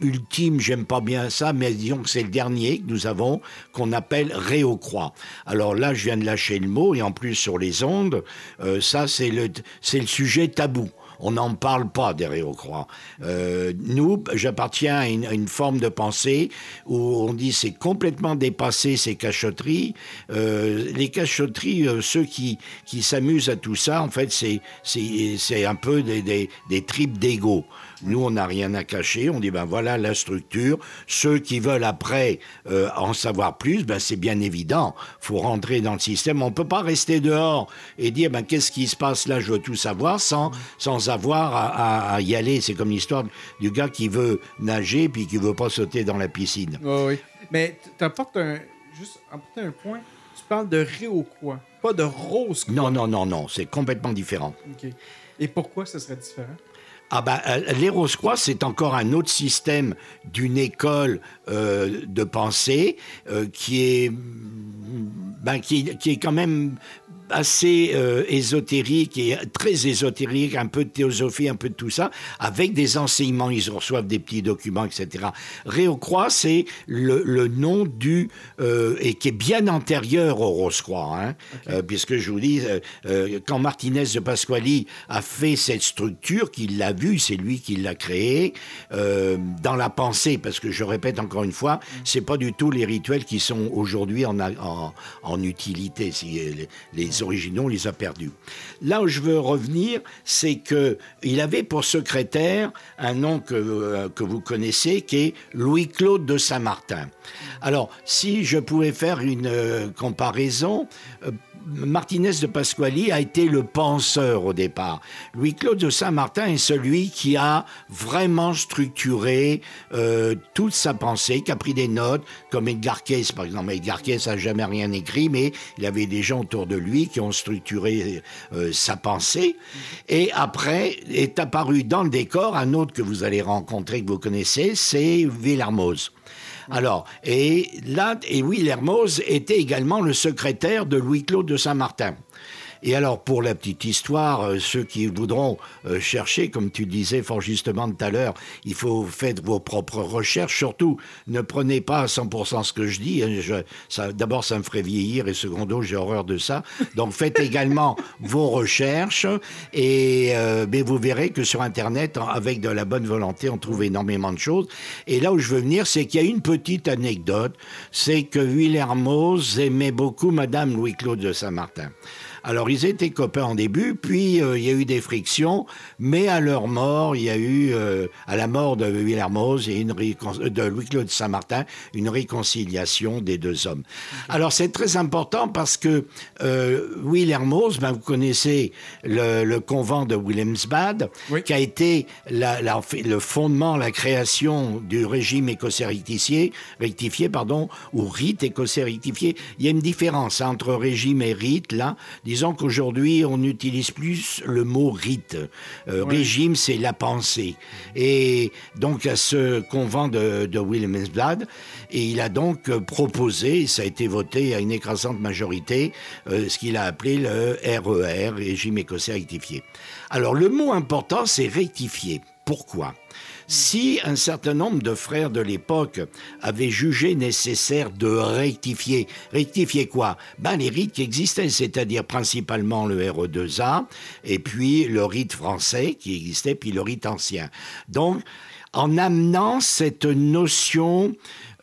ultime, j'aime pas bien ça, mais disons que c'est le dernier que nous avons, qu'on appelle Réau-Croix. Alors là, je viens de lâcher le mot, et en plus sur les ondes, euh, ça c'est le sujet tabou. On n'en parle pas des Réau-Croix. Euh, nous, j'appartiens à une, forme de pensée où on dit c'est complètement dépassé ces cachotteries. Euh, les cachotteries, ceux qui, qui s'amusent à tout ça, en fait, c'est un peu des, des, des tripes d'ego. Nous, on n'a rien à cacher. On dit, ben voilà la structure. Ceux qui veulent après euh, en savoir plus, ben c'est bien évident. faut rentrer dans le système. On ne peut pas rester dehors et dire, ben qu'est-ce qui se passe là, je veux tout savoir, sans, sans avoir à, y aller. C'est comme l'histoire du gars qui veut nager puis qui veut pas sauter dans la piscine. oui. Mais tu apportes un, juste un point. Tu parles de quoi? Pas de rose. Non, non, non, non. C'est complètement différent. OK. Et pourquoi ce serait différent? Ah ben, les Rose-Croix, c'est encore un autre système d'une école euh, de pensée euh, ben, qui, est quand même assez euh, ésotérique et très ésotérique, un peu de théosophie, un peu de tout ça, avec des enseignements, ils reçoivent des petits documents, etc. Réau-Croix, c'est le, le, nom du... Euh, et qui est bien antérieur au Rose-Croix, hein, euh, puisque je vous dis, quand Martinez de Pasquali a fait cette structure, qu'il l'a vue, c'est lui qui l'a créée, dans la pensée, parce que je répète encore une fois, c'est pas du tout les rituels qui sont aujourd'hui en, en, en, utilité. Si les, les originaux, on les a perdus. Là où je veux revenir, c'est qu'il avait pour secrétaire un nom que, euh, que vous connaissez, qui est Louis-Claude de Saint-Martin. Alors, si je pouvais faire une euh, comparaison, euh, Martinez de Pasquali a été le penseur au départ. Louis-Claude de Saint-Martin est celui qui a vraiment structuré euh, toute sa pensée, qui a pris des notes, comme Edgar Cayce par exemple. Edgar Cayce n'a jamais rien écrit, mais il avait des gens autour de lui qui ont structuré euh, sa pensée. Et après est apparu dans le décor un autre que vous allez rencontrer, que vous connaissez, c'est Villermoz. Alors, et là, et Will Hermoz était également le secrétaire de Louis-Claude de Saint-Martin. Et alors, pour la petite histoire, euh, ceux qui voudront euh, chercher, comme tu disais fort justement tout à l'heure, il faut faire vos propres recherches. Surtout, ne prenez pas à 100% ce que je dis. Hein. D'abord, ça me ferait vieillir et secondo, j'ai horreur de ça. Donc, faites également vos recherches et euh, mais vous verrez que sur Internet, avec de la bonne volonté, on trouve énormément de choses. Et là où je veux venir, c'est qu'il y a une petite anecdote, c'est que Villermoz aimait beaucoup Madame Louis-Claude de Saint-Martin. Alors, ils étaient copains en début, puis euh, il y a eu des frictions, mais à leur mort, il y a eu, euh, à la mort de Villermoz et une euh, de Louis-Claude Saint-Martin, une réconciliation des deux hommes. Alors, c'est très important parce que Villermoz, ben, vous connaissez le, le convent de Williamsbad, qui a été la, la, le fondement, la création du régime écossais rectifié, rectifié pardon, ou rite écossais rectifié. Il y a une différence entre régime et rite, là. Disons qu'aujourd'hui, on n'utilise plus le mot rite. Euh, régime, c'est la pensée. Et donc, à ce convent de, de et il a donc proposé, ça a été voté à une écrasante majorité, euh, ce qu'il a appelé le RER, e régime écossais rectifié. Alors, le mot important, c'est rectifier. Pourquoi? Si un certain nombre de frères de l'époque avaient jugé nécessaire de rectifier, rectifier quoi? Ben les rites qui existaient, c'est-à-dire principalement le RE2A et puis le rite français qui existait, puis le rite ancien. Donc, en amenant cette notion,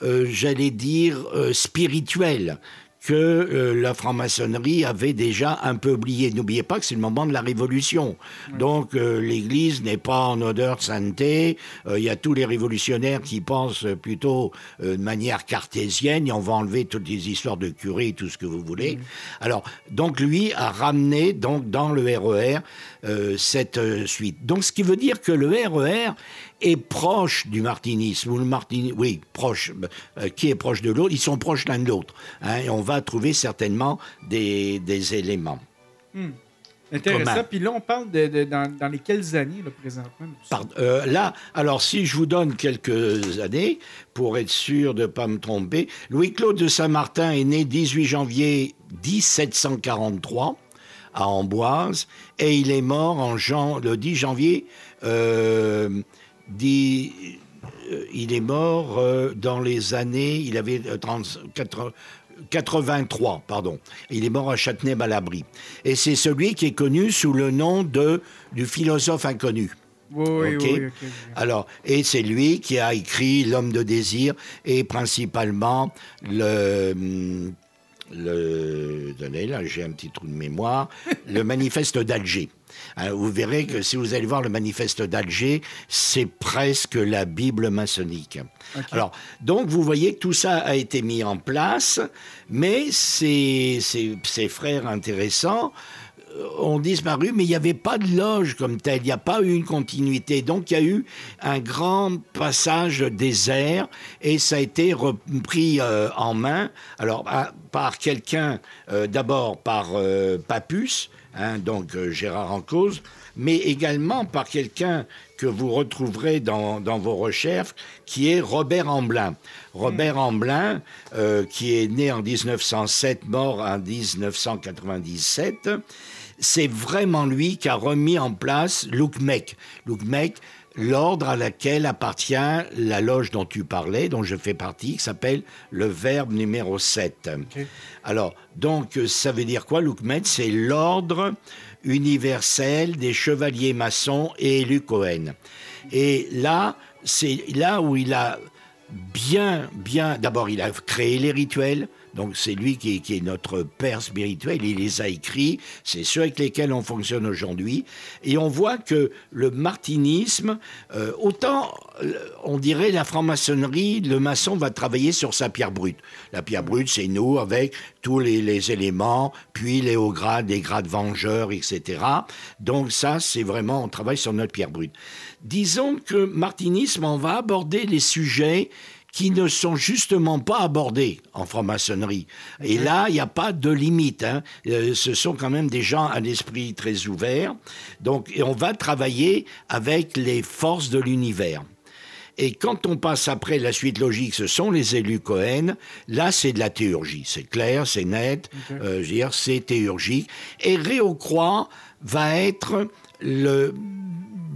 euh, j'allais dire, euh, spirituelle, que euh, la franc-maçonnerie avait déjà un peu oublié. N'oubliez pas que c'est le moment de la Révolution. Donc euh, l'Église n'est pas en odeur de sainteté. Euh, il y a tous les révolutionnaires qui pensent plutôt de manière cartésienne et on va enlever toutes les histoires de curés et tout ce que vous voulez. Alors, donc lui a ramené donc dans le RER e cette suite. Donc ce qui veut dire que le RER e est proche du martinisme, ou le martinisme, oui, proche, euh, qui est proche de l'autre, ils sont proches l'un de l'autre. Hein, et on va trouver certainement des, des éléments. Hmm. Intéressant. Puis là, on parle de, de- dans, dans les quelles années, là, présentement? Pardon, euh, là, alors si je vous donne quelques années, pour être sûr de ne pas me tromper, Louis-Claude de Saint-Martin est né 18 janvier 1743 à Amboise et il est mort en jan- le 10 janvier. euh, dix- euh, il est mort euh, dans les années, il avait euh, 30 quatre- 83, pardon. Il est mort à Châtenay-Malabry. Et c'est celui qui est connu sous le nom de, du philosophe inconnu. Oui, oui. Alors, et c'est lui qui a écrit L'homme de désir et principalement le. Le donnez, là, j'ai un petit trou de mémoire. le manifeste d'Alger. Hein, vous verrez que si vous allez voir le manifeste d'Alger, c'est presque la Bible maçonnique. Alors, donc vous voyez que tout ça a été mis en place, mais ces, ces, ces frères intéressants euh, ont disparu, mais il n'y avait pas de loge comme telle, il n'y a pas eu une continuité. Donc il y a eu un grand passage désert et ça a été repris euh, en main, alors à- par quelqu'un, euh, d'abord par euh, Papus, hein, donc euh, Gérard Encausse, mais également par quelqu'un que vous retrouverez dans, dans vos recherches, qui est Robert Amblin. Robert Amblin, euh, qui est né en 1907, mort en 1997, c'est vraiment lui qui a remis en place l'Oukmek. L'Oukmek, l'ordre à laquelle appartient la loge dont tu parlais, dont je fais partie, qui s'appelle le Verbe numéro 7. Alors, donc, ça veut dire quoi, l'Oukmet C'est l'ordre universel des chevaliers maçons et élus Cohen. Et là, c'est là où il a bien, bien. D'abord, il a créé les rituels. Donc, c'est lui qui est, notre père spirituel. Il les a écrits. C'est ceux avec lesquels on fonctionne aujourd'hui. Et on voit que le martinisme, euh, autant euh, on dirait la franc-maçonnerie, le maçon va travailler sur sa pierre brute. La pierre brute, c'est nous avec tous les, les éléments, puis les hauts grades, les grades vengeurs, etc. Donc, ça, c'est vraiment, on travaille sur notre pierre brute. Disons que martinisme, on va aborder les sujets qui ne sont justement pas abordés en franc-maçonnerie. Et là, il n'y a pas de limite. hein. Euh, ce sont quand même des gens à l'esprit très ouvert. Donc, et on va travailler avec les forces de l'univers. Et quand on passe après la suite logique, ce sont les élus Cohen. Là, c'est de la théurgie. C'est clair, c'est net. euh, je veux dire, c'est théurgique. Et Réau-Croix va être le,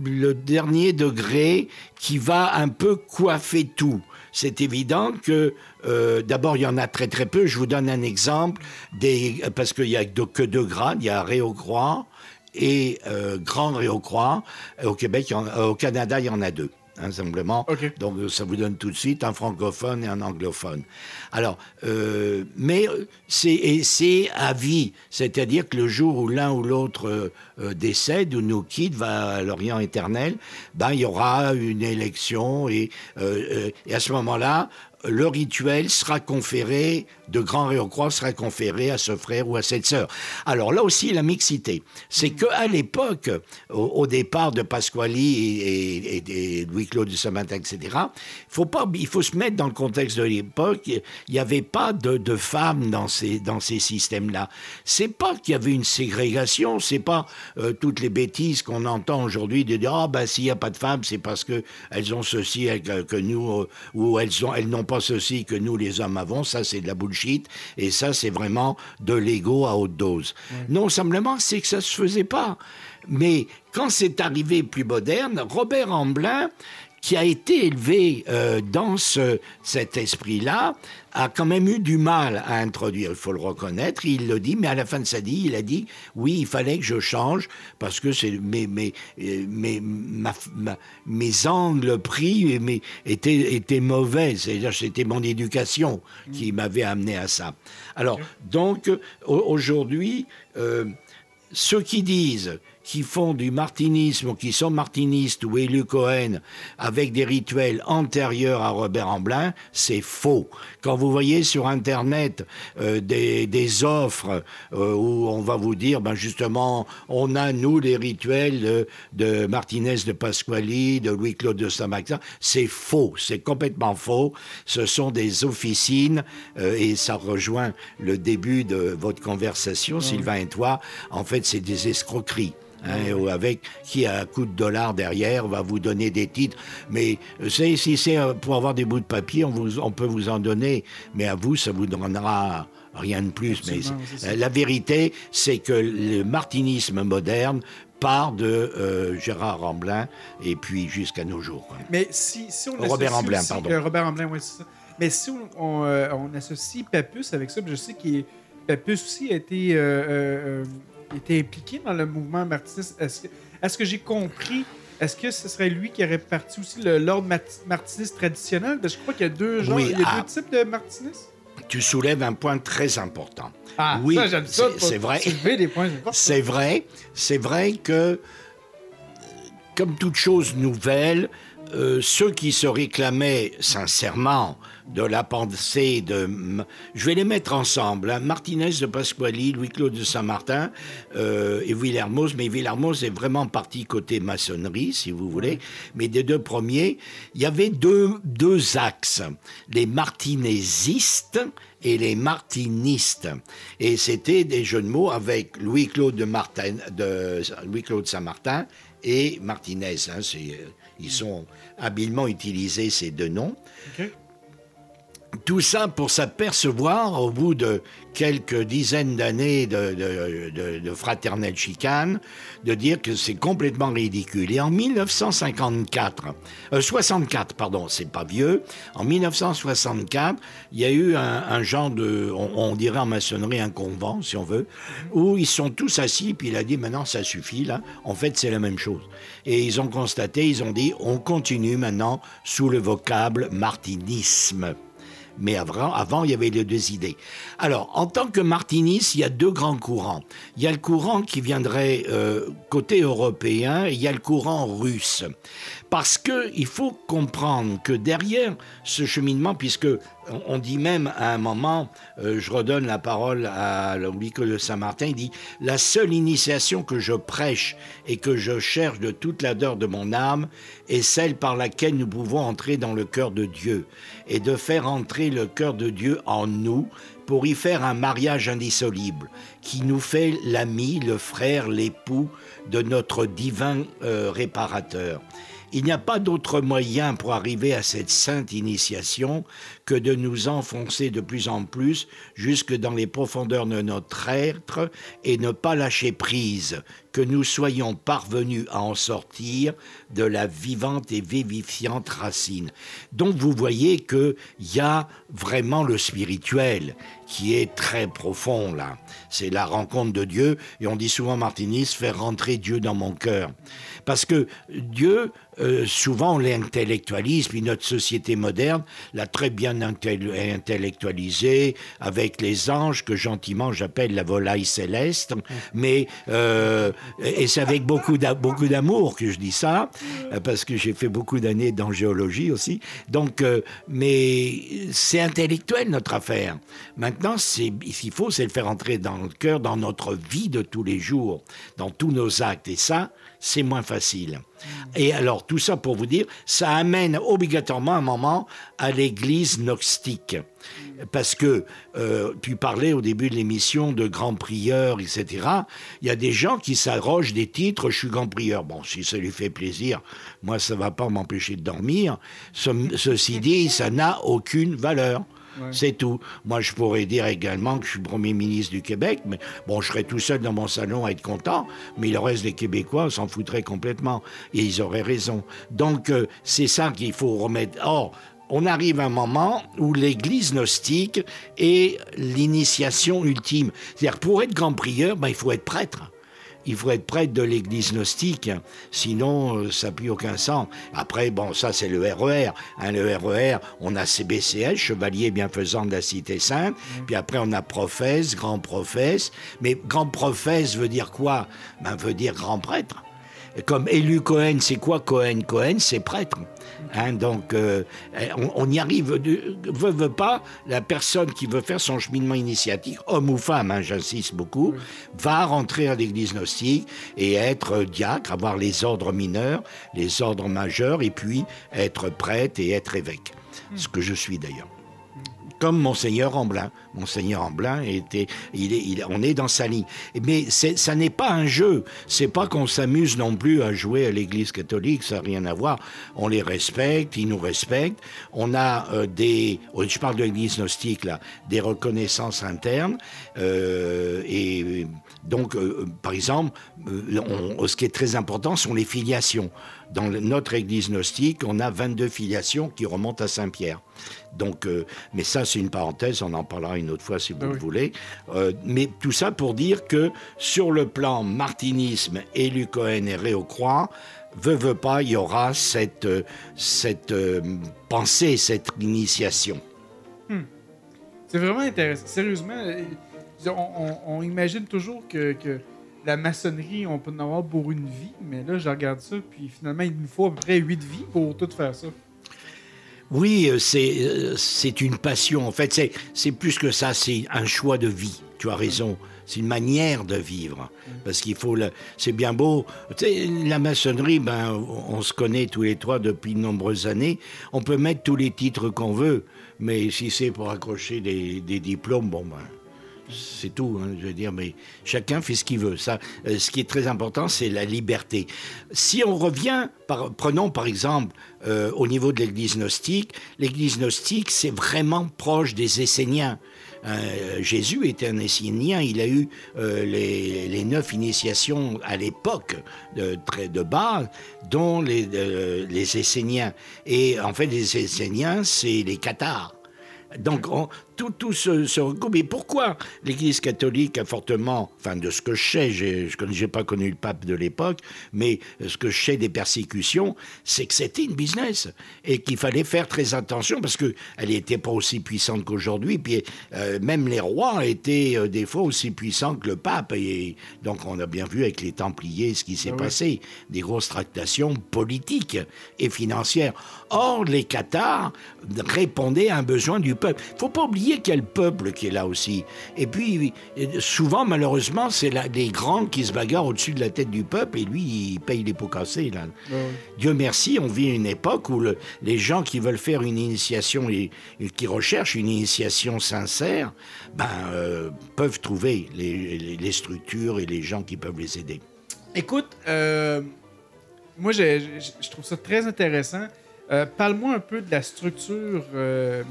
le dernier degré qui va un peu coiffer tout. C'est évident que euh, d'abord il y en a très très peu. Je vous donne un exemple des parce qu'il y a que deux grades. Il y a Réau-Croix et euh, Grand Réau-Croix. Au Québec, au Canada, il y en a deux. Hein, simplement. Donc euh, ça vous donne tout de suite un francophone et un anglophone. Alors, euh, mais euh, c'est à vie, c'est-à-dire que le jour où l'un ou l'autre euh, décède ou nous quitte, va à l'Orient éternel, ben il y aura une élection et, euh, et à ce moment-là, le rituel sera conféré, de grand Réau-Croix sera conféré à ce frère ou à cette sœur. Alors là aussi, la mixité. C'est que à l'époque, au, au départ de Pasquali et, et- et- et Louis-Claude de Saint-Martin, etc., faut pas, il faut se mettre dans le contexte de l'époque. Il n'y avait pas de, de femmes dans ces, dans ces systèmes-là. C'est pas qu'il y avait une ségrégation, c'est pas euh, toutes les bêtises qu'on entend aujourd'hui de dire ah ben s'il n'y a pas de femmes, c'est parce que elles ont ceci que, que nous euh, ou elles ont elles n'ont pas ceci que nous les hommes avons. Ça c'est de la bullshit et ça c'est vraiment de l'ego à haute dose. Non simplement c'est que ça se faisait pas. Mais quand c'est arrivé plus moderne, Robert Amblin qui a été élevé euh, dans ce, cet esprit-là, a quand même eu du mal à introduire, il faut le reconnaître. Il le dit, mais à la fin de sa vie, il a dit oui, il fallait que je change parce que c'est mes, mes, euh, mes, ma- ma- mes angles pris mes- étaient, étaient mauvais. C'est-à-dire c'était mon éducation qui m'avait amené à ça. Alors, donc, au- aujourd'hui, euh, ceux qui disent qui font du martinisme ou qui sont martinistes ou élus Cohen avec des rituels antérieurs à Robert Amblin, c'est faux. Quand vous voyez sur Internet euh, des, des, offres euh, où on va vous dire, ben justement, on a, nous, les rituels de, de Martinez de Pasquali, de Louis-Claude de Saint-Maxin, c'est faux, c'est complètement faux. Ce sont des officines euh, et ça rejoint le début de votre conversation, Sylvain et toi. En fait, c'est des escroqueries. Hein, avec qui à coup de dollars derrière va vous donner des titres. Mais si c'est pour avoir des bouts de papier, on, vous, on peut vous en donner, mais à vous, ça vous donnera rien de plus. mais la vérité, c'est que le martinisme moderne part de euh, Gérard Ramblin et puis jusqu'à nos jours. Mais si, si on Robert Amblin, pardon. Euh, Robert Amblin, oui, c'est ça. Mais si on, euh, on, associe Papus avec ça, je sais que Papus aussi a été impliqué dans le mouvement martiniste. Est-ce que, est que j'ai compris? Est-ce que ce serait lui qui aurait parti aussi l'ordre martiniste traditionnel? je crois qu'il y a deux genres, il y a deux ah. types de martinistes. Tu soulèves un point très important. Ah, oui, c'est vrai. C'est vrai, c'est vrai que, comme toute chose nouvelle, euh, ceux qui se réclamaient sincèrement de la pensée de... Je vais les mettre ensemble. Hein. Martinez de Pasquali, Louis-Claude de Saint-Martin euh, et Villermoz. Mais Villermoz est vraiment parti côté maçonnerie, si vous voulez. Mais des deux premiers, il y avait deux, deux axes. Les martinésistes et les martinistes. Et c'était des jeux de mots avec Louis-Claude de, de Louis-Claude Saint-Martin et Martinez. Hein, euh, ils sont habilement utilisés ces deux noms. Tout ça pour s'apercevoir, au bout de quelques dizaines d'années de, fraternelle chicane, de dire que c'est complètement ridicule. Et en 1954, 64, euh, pardon, c'est pas vieux, en 1964, il y a eu un, genre de, on, dirait en maçonnerie un convent, si on veut, où ils sont tous assis, puis il a dit maintenant ça suffit, là, en fait c'est la même chose. Et ils ont constaté, ils ont dit on continue maintenant sous le vocable martinisme. Mais avant, avant, il y avait les deux idées. Alors, en tant que martiniste, il y a deux grands courants. Il y a le courant qui viendrait euh, côté européen et il y a le courant russe. Parce qu'il faut comprendre que derrière ce cheminement, puisque on dit même à un moment, euh, je redonne la parole à Louis de Saint-Martin, il dit La seule initiation que je prêche et que je cherche de toute l'ardeur de mon âme est celle par laquelle nous pouvons entrer dans le cœur de Dieu et de faire entrer le cœur de Dieu en nous pour y faire un mariage indissoluble qui nous fait l'ami, le frère, l'époux de notre divin euh, réparateur. Il n'y a pas d'autre moyen pour arriver à cette sainte initiation que de nous enfoncer de plus en plus jusque dans les profondeurs de notre être et ne pas lâcher prise, que nous soyons parvenus à en sortir de la vivante et vivifiante racine. Donc vous voyez qu'il y a vraiment le spirituel qui est très profond là. C'est la rencontre de Dieu et on dit souvent Martinis, faire rentrer Dieu dans mon cœur. Parce que Dieu, euh, souvent on l'intellectualise, puis notre société moderne l'a très bien intellectualisé avec les anges que gentiment j'appelle la volaille céleste, mais euh, et c'est avec beaucoup d'amour que je dis ça, parce que j'ai fait beaucoup d'années d'angéologie aussi. Donc, euh, mais c'est intellectuel notre affaire. Maintenant, c'est ce qu'il faut, c'est le faire entrer dans le cœur, dans notre vie de tous les jours, dans tous nos actes, et ça c'est moins facile. Et alors, tout ça pour vous dire, ça amène obligatoirement un moment à l'église gnostique. Parce que, euh, tu parlais au début de l'émission de grand prieur, etc. Il y a des gens qui s'arrogent des titres, je suis grand prieur. Bon, si ça lui fait plaisir, moi, ça ne va pas m'empêcher de dormir. ceci dit, ça n'a aucune valeur. C'est tout. Moi, je pourrais dire également que je suis Premier ministre du Québec, mais bon, je serais tout seul dans mon salon à être content, mais le reste des Québécois s'en foutraient complètement. Et ils auraient raison. Donc, euh, c'est ça qu'il faut remettre. Or, on arrive à un moment où l'Église gnostique est l'initiation ultime. C'est-à-dire, pour être grand prieur, ben, il faut être prêtre. Il faut être prêtre de l'église gnostique, sinon euh, ça n'a plus aucun sens. Après, bon, ça c'est le RER. Hein, le RER, on a CBCL, Chevalier bienfaisant de la Cité Sainte, puis après on a professe, grand professe. Mais grand professe veut dire quoi? Ben, Veut dire grand prêtre. Comme élu Cohen, c'est quoi Cohen? Cohen, c'est prêtre. Hein, donc, euh, on, y arrive. Veut, veut pas, la personne qui veut faire son cheminement initiatique, homme ou femme, hein, j'insiste beaucoup, va rentrer à l'église gnostique et être diacre, avoir les ordres mineurs, les ordres majeurs, et puis être prêtre et être évêque. Ce que je suis d'ailleurs comme Monseigneur Amblin. Monseigneur Amblin était, il est, on est dans sa ligne. Mais ça n'est pas un jeu. C'est pas qu'on s'amuse non plus à jouer à l'Église catholique. Ça n'a rien à voir. On les respecte, ils nous respectent. On a euh, des, oh, je parle de l'Église gnostique là, des reconnaissances internes. Euh, et donc, euh, par exemple, ce qui est très important sont les filiations. Dans notre Église gnostique, on a 22 filiations qui remontent à Saint-Pierre. Donc, euh, mais ça, c'est une parenthèse, on en parlera une autre fois si vous le voulez. Euh, mais tout ça pour dire que sur le plan martinisme, élu Cohen et Réau-Croix, veut, veut pas, il y aura cette, euh, cette pensée, cette initiation. Hmm. C'est vraiment intéressant. Sérieusement, on, imagine toujours que, la maçonnerie, on peut en avoir pour une vie, mais là, je regarde ça, puis finalement, il nous faut à peu près huit vies pour tout faire ça. Oui, euh, euh, c'est une passion. En fait, c'est plus que ça, c'est un choix de vie. Tu as raison. C'est une manière de vivre. Parce qu'il faut. C'est bien beau. Tu sais, la maçonnerie, ben, on se connaît tous les trois depuis de nombreuses années. On peut mettre tous les titres qu'on veut. Mais si c'est pour accrocher des, des diplômes, bon, ben c'est tout, hein, je veux dire, mais chacun fait ce qu'il veut. Ça, euh, ce qui est très important, c'est la liberté. Si on revient, prenons par exemple euh, au niveau de l'Église gnostique, l'Église gnostique, c'est vraiment proche des Esséniens. Euh, Jésus était un Essénien, il a eu les, neuf initiations à l'époque de, de base, dont les, les Esséniens. Et en fait, les Esséniens, c'est les Cathares. Donc, tout, tout se, se recoupe. Mais pourquoi l'Église catholique a fortement, enfin de ce que je sais, je n'ai pas connu le pape de l'époque, mais ce que je sais des persécutions, c'est que c'était une business et qu'il fallait faire très attention parce qu'elle n'était pas aussi puissante qu'aujourd'hui. Puis euh, même les rois étaient euh, des fois aussi puissants que le pape. Et donc on a bien vu avec les Templiers ce qui s'est ah passé, des grosses tractations politiques et financières. Or, les Cathares répondaient à un besoin du peuple. Il faut pas oublier oublier qu'il y a le peuple qui est là aussi. Et puis, souvent, malheureusement, c'est les grands qui se bagarrent au-dessus de la tête du peuple et lui, il paye les pots cassés. Là. Dieu merci, on vit une époque où les gens qui veulent faire une initiation et, qui recherchent une initiation sincère, ben, euh, peuvent trouver les, structures et les gens qui peuvent les aider. Écoute, euh, moi, je trouve ça très intéressant. Euh, parle-moi un peu de la structure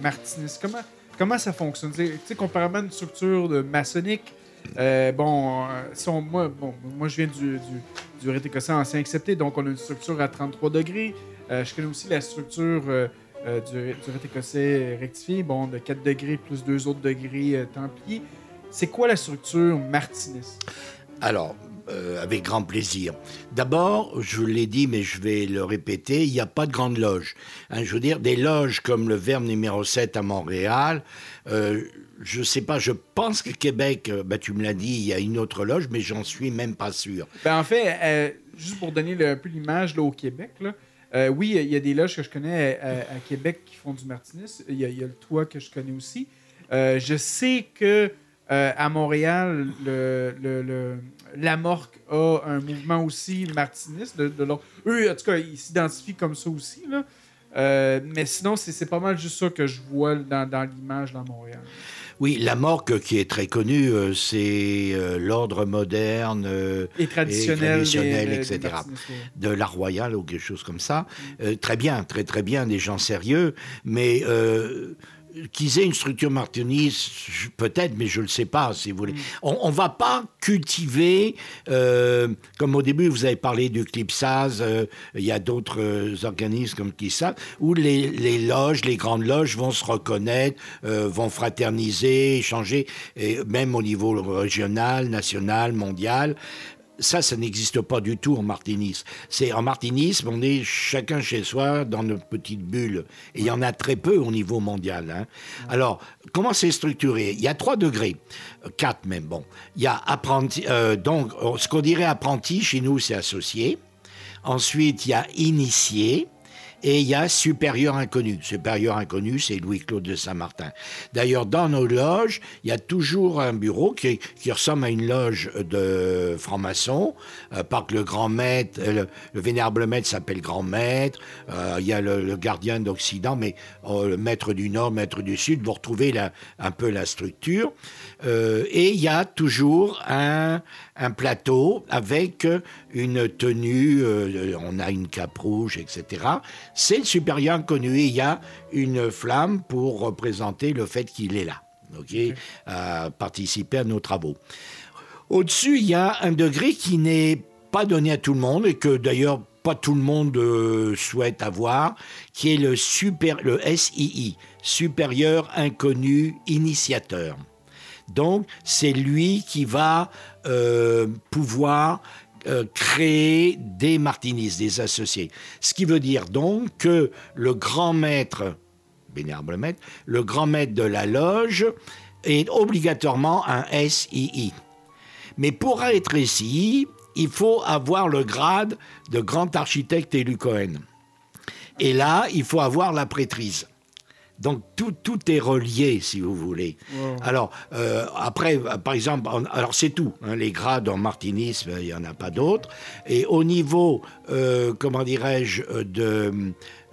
Martinez. Comment, comment ça fonctionne? Tu sais, comparément à une structure de maçonnique, euh, bon, euh, moi, moi, je viens du, du, rite écossais ancien accepté, donc on a une structure à 33 degrés. Euh, je connais aussi la structure du, du rite écossais rectifié, bon, de 4 degrés plus deux autres degrés templiers. C'est quoi la structure Martinez? Alors, euh, avec grand plaisir. D'abord, je l'ai dit, mais je vais le répéter, il n'y a pas de grande loge. Hein, je veux dire, des loges comme le Verbe numéro 7 à Montréal, euh, je ne sais pas, je pense que Québec, euh, ben, tu me l'as dit, il y a une autre loge, mais j'en suis même pas sûr. Ben, en fait, juste pour donner un peu l'image au Québec, oui, il y a des loges que je connais à, Québec qui font du Martinez. Il y, a le toit que je connais aussi. je sais que à Montréal, le, le, Lamorque a un mouvement aussi martiniste. De, Eux, en tout cas, ils s'identifient comme ça aussi. Là. Euh, mais sinon, c'est pas mal juste ça que je vois dans, dans l'image dans Montréal. Oui, la morque qui est très connue, euh, c'est euh, l'ordre moderne et traditionnel, etc. de la royale ou quelque chose comme ça. très bien, très très bien, des gens sérieux, mais qu'ils aient une structure martiniste, peut-être, mais je ne le sais pas, si vous voulez. Mm. On ne va pas cultiver, euh, comme au début, vous avez parlé du Clipsaz, euh, il y a d'autres euh, organismes comme ça, où les, loges, les grandes loges vont se reconnaître, vont fraterniser, échanger, et même au niveau régional, national, mondial ça, ça n'existe pas du tout en martinisme. C'est en martinisme, on est chacun chez soi dans notre petite bulle. Et il y en a très peu au niveau mondial. hein. Alors, comment c'est structuré? Il y a trois degrés, Euh, quatre même. Bon, il y a apprenti. euh, donc, ce qu'on dirait apprenti chez nous, c'est associé. Ensuite, il y a initié. Et il y a supérieur inconnu. Supérieur inconnu, c'est Louis-Claude de Saint-Martin. D'ailleurs, dans nos loges, il y a toujours un bureau qui, ressemble à une loge de francs-maçons. Euh, que le grand maître, euh, le, le vénérable maître s'appelle grand maître. Euh, il y a le, gardien d'Occident, mais oh, le maître du Nord, maître du Sud. Vous retrouvez un peu la structure. Euh, et il y a toujours un, un plateau avec une tenue, euh, on a une cape rouge, etc. C'est le supérieur inconnu et il y a une flamme pour représenter le fait qu'il est là, ok, à participer à nos travaux. Au-dessus, il y a un degré qui n'est pas donné à tout le monde et que d'ailleurs pas tout le monde euh, souhaite avoir, qui est le, super, le SII, supérieur inconnu initiateur. Donc, c'est lui qui va euh, pouvoir euh, créer des martinistes, des associés. Ce qui veut dire donc que le grand maître, vénérable maître, le grand maître de la loge est obligatoirement un SII. Mais pour être SII, il faut avoir le grade de grand architecte élu Cohen. Et là, il faut avoir la prêtrise. Donc tout, tout est relié, si vous voulez. Alors euh, après, par exemple, alors c'est tout. hein, les grades en martinisme, il n'y en a pas d'autres. Et au niveau, euh, comment dirais-je, de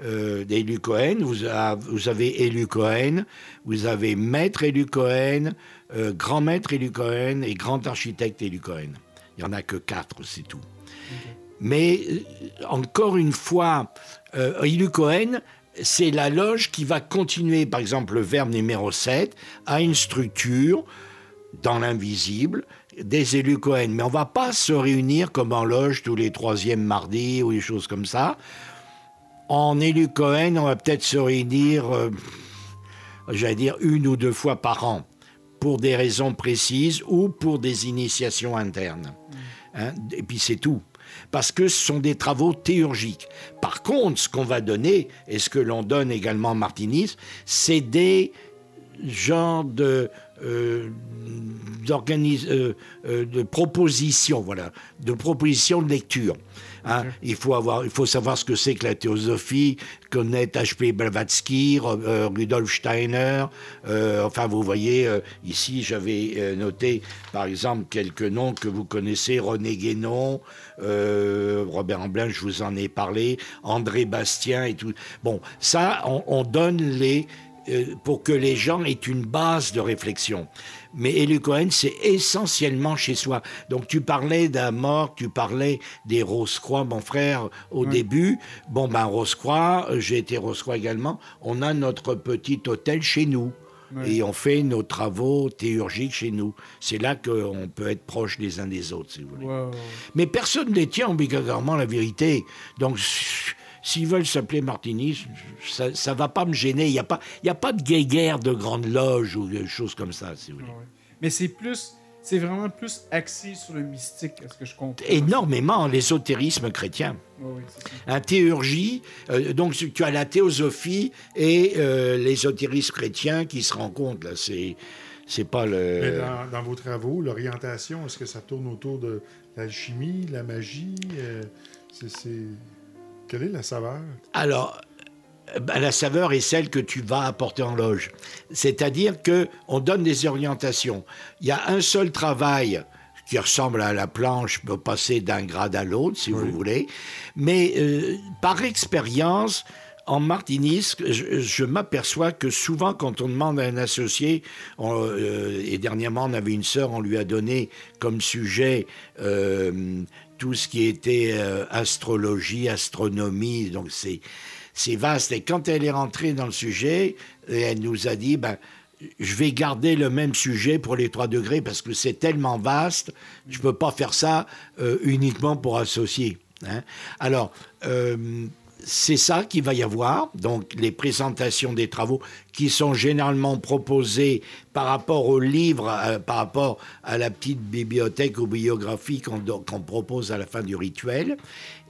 euh, d'élu Cohen, vous, a- vous avez élu Cohen, vous avez maître élu Cohen, euh, grand maître élu Cohen et grand architecte élu Cohen. Il n'y en a que quatre, c'est tout. Mais encore une fois, Élu Cohen, c'est la loge qui va continuer, par exemple, le verbe numéro 7, à une structure dans l'invisible des élus Cohen. Mais on va pas se réunir comme en loge tous les troisièmes mardis ou des choses comme ça. En élu Cohen, on va peut-être se réunir, euh, j'allais dire, une ou deux fois par an, pour des raisons précises ou pour des initiations internes. Hein, et puis c'est tout. Parce que ce sont des travaux théurgiques. Par contre, ce qu'on va donner, et ce que l'on donne également en martinisme, c'est des genres de, euh, euh, euh, de propositions, voilà, de propositions de lecture. Hein, il, faut avoir, il faut savoir ce que c'est que la théosophie, connaître H.P. Blavatsky, euh, Rudolf Steiner. euh, enfin, vous voyez, euh, ici, j'avais noté, par exemple, quelques noms que vous connaissez René Guénon, Robert Amblin, je vous en ai parlé, André Bastien et tout. Bon, ça, on, on donne les. pour que les gens aient une base de réflexion. Mais Élu Cohen, c'est essentiellement chez soi. Donc tu parlais d'un mort, tu parlais des Rose-Croix, mon frère, au début. Bon, ben Rose-Croix, j'ai été Rose-Croix également. On a notre petit hôtel chez nous. Et on fait nos travaux théurgiques chez nous. C'est là qu'on peut être proche des uns des autres, si vous voulez. Wow. Mais personne ne détient obligatoirement la vérité. Donc, s'ils veulent s'appeler Martinis, ça ne va pas me gêner. Il n'y a, pas- il y a pas de guéguerre de grande loge ou des choses comme ça, si vous voulez. Ouais. Mais c'est plus. C'est vraiment plus axé sur le mystique, est-ce que je comprends? Énormément l'ésotérisme chrétien. C'est ça. Un théurgie, euh, donc tu as la théosophie et euh, l'ésotérisme chrétien qui se rencontrent. Là, c'est c'est pas Mais le. dans, dans vos travaux, l'orientation, est-ce que ça tourne autour de l'alchimie, la magie? euh, c'est, c'est- Quelle est la saveur? Alors, euh, ben, la saveur est celle que tu vas apporter en loge. C'est-à-dire que on donne des orientations. Il y a un seul travail qui ressemble à la planche, peut passer d'un grade à l'autre, si vous voulez. Mais euh, par expérience, en martinisme, je, je m'aperçois que souvent, quand on demande à un associé, on, euh, et dernièrement, on avait une sœur, on lui a donné comme sujet euh, tout ce qui était euh, astrologie, astronomie, donc c'est vaste. Et quand elle est rentrée dans le sujet, elle nous a dit, ben, je vais garder le même sujet pour les 3 degrés parce que c'est tellement vaste, je ne peux pas faire ça euh, uniquement pour associer. hein. Alors, euh, c'est ça qu'il va y avoir, donc les présentations des travaux qui sont généralement proposées par rapport au livre, euh, par rapport à la petite bibliothèque ou biographie qu'on propose à la fin du rituel.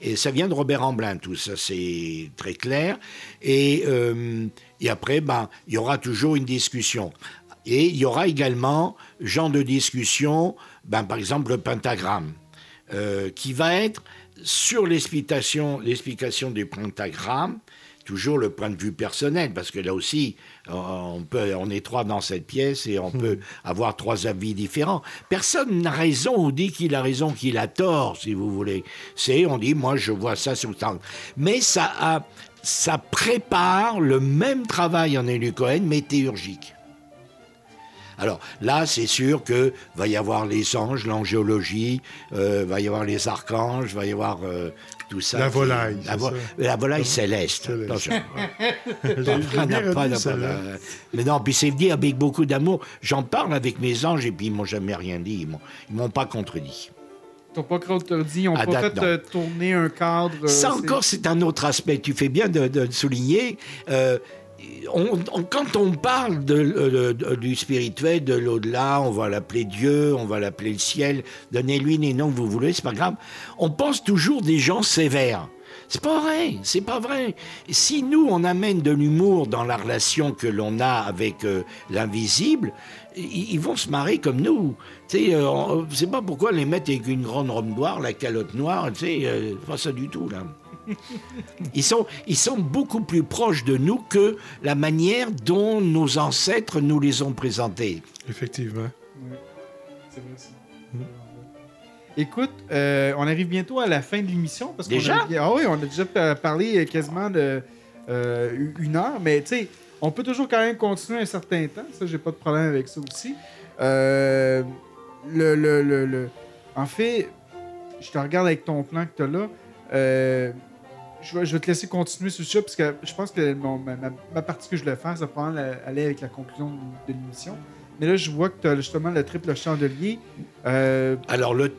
Et ça vient de Robert Amblin, tout ça, c'est très clair. Et, euh, et après, ben, il y aura toujours une discussion. Et il y aura également, genre de discussion, ben, par exemple, le pentagramme, euh, qui va être sur l'explication, l'explication du pentagramme, toujours le point de vue personnel, parce que là aussi, on, peut, on est trois dans cette pièce et on peut avoir trois avis différents. Personne n'a raison ou dit qu'il a raison, qu'il a tort, si vous voulez. C'est, on dit, moi, je vois ça sous le temps. Mais ça, a, ça prépare le même travail en élu Cohen, mais théurgique. Alors là, c'est sûr que va y avoir les anges, l'angéologie, euh, va y avoir les archanges, va y avoir euh, tout ça. La qui- volaille, La, vo- ça. la volaille céleste. Attention. Pas- mais non, puis c'est dit avec beaucoup d'amour. J'en parle avec mes anges et puis ils m'ont jamais rien dit. Ils m'ont, ils m'ont pas contredit. Ils t'ont pas contredit, ils ont À pas date, fait non. euh, tourner un cadre. euh, Ça encore, c'est un autre aspect. Tu fais bien de, de le souligner. Euh, quand on parle de- du spirituel, de l'au-delà, on va l'appeler Dieu, on va l'appeler le ciel, donnez-lui les noms que vous voulez, c'est pas grave. On pense toujours des gens sévères. C'est pas vrai, c'est pas vrai. Si nous, on amène de l'humour dans la relation que l'on a avec euh, l'invisible, ils, vont se marrer comme nous. Tu sais, euh, sais pas pourquoi les mettre avec une grande robe noire, la calotte noire, tu sais, euh, pas ça du tout, là. Ils sont, ils sont beaucoup plus proches de nous que la manière dont nos ancêtres nous les ont présentés. Effectivement. C'est vrai, ça. Écoute, euh, on arrive bientôt à la fin de l'émission. parce qu'on Déjà? a- Ah oui, on a déjà pa- parlé quasiment de euh, une heure, mais tu sais, on peut toujours quand même continuer un certain temps. Ça, j'ai pas de problème avec ça aussi. Euh, le, le, le, le- En fait, je te regarde avec ton plan que tu as là. Je, vais, te laisser continuer sur ça, parce que je pense que ma, partie que je voulais faire, ça va aller avec la conclusion de l'émission. Mais là, je vois que tu as justement le triple chandelier. Euh, Alors, le,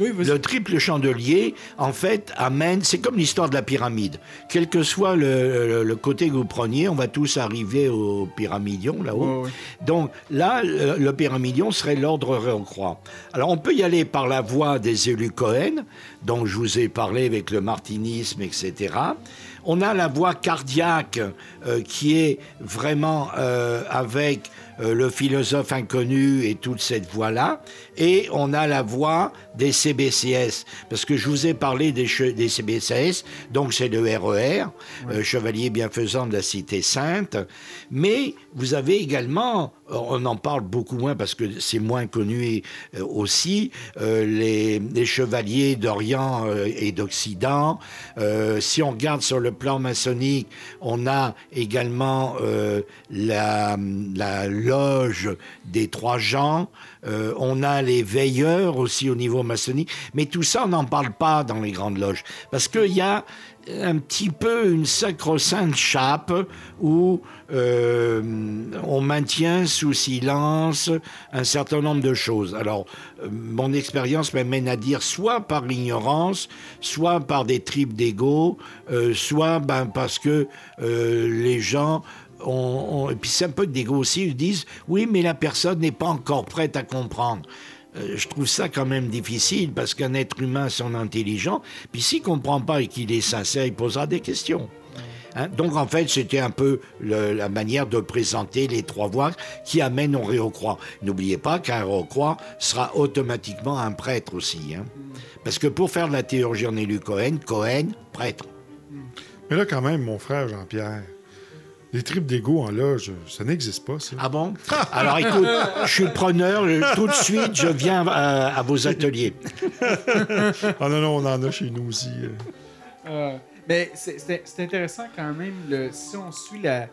oui, le triple chandelier, en fait, amène. C'est comme l'histoire de la pyramide. Quel que soit le, le- le côté que vous preniez, on va tous arriver au pyramidion là-haut. Donc là, le, le pyramidion serait l'ordre Réau-Croix. Alors on peut y aller par la voie des élus Cohen, dont je vous ai parlé avec le martinisme, etc. On a la voie cardiaque euh, qui est vraiment euh, avec euh, le philosophe inconnu et toute cette voie-là. Et on a la voie des CBCS, parce que je vous ai parlé des, che- des CBCS, donc c'est le RER, euh, Chevalier Bienfaisant de la Cité Sainte. Mais vous avez également, on en parle beaucoup moins parce que c'est moins connu euh, aussi, euh, les, les chevaliers d'Orient euh, et d'Occident. Euh, si on regarde sur le plan maçonnique, on a également euh, la, la loge des trois. Euh, on a les veilleurs aussi au niveau Mais tout ça, on n'en parle pas dans les grandes loges. Parce qu'il y a un petit peu une sacro-sainte chape où euh, on maintient sous silence un certain nombre de choses. Alors, mon expérience m'amène à dire soit par l'ignorance, soit par des tripes d'ego, euh, soit ben, parce que euh, les gens et puis c'est un peu d'ego aussi, ils disent oui, mais la personne n'est pas encore prête à comprendre. Euh, je trouve ça quand même difficile parce qu'un être humain, son intelligent, puis s'il comprend pas et qu'il est sincère, il posera des questions. Hein, Donc en fait, c'était un peu la manière de présenter les trois voies qui amènent au Réau-Croix. N'oubliez pas qu'un Réau-Croix sera automatiquement un prêtre aussi. hein. Parce que pour faire de la théologie en élu Cohen, Cohen, prêtre. Mais là, quand même, mon frère Jean-Pierre, les tripes d'égo en loge, ça n'existe pas, ça. Ah bon? Alors écoute, je suis preneur, tout de suite, je viens à, à vos ateliers. Ah non, non, on en a chez nous aussi. euh. Euh, mais c'est- intéressant quand même, le, si on suit la,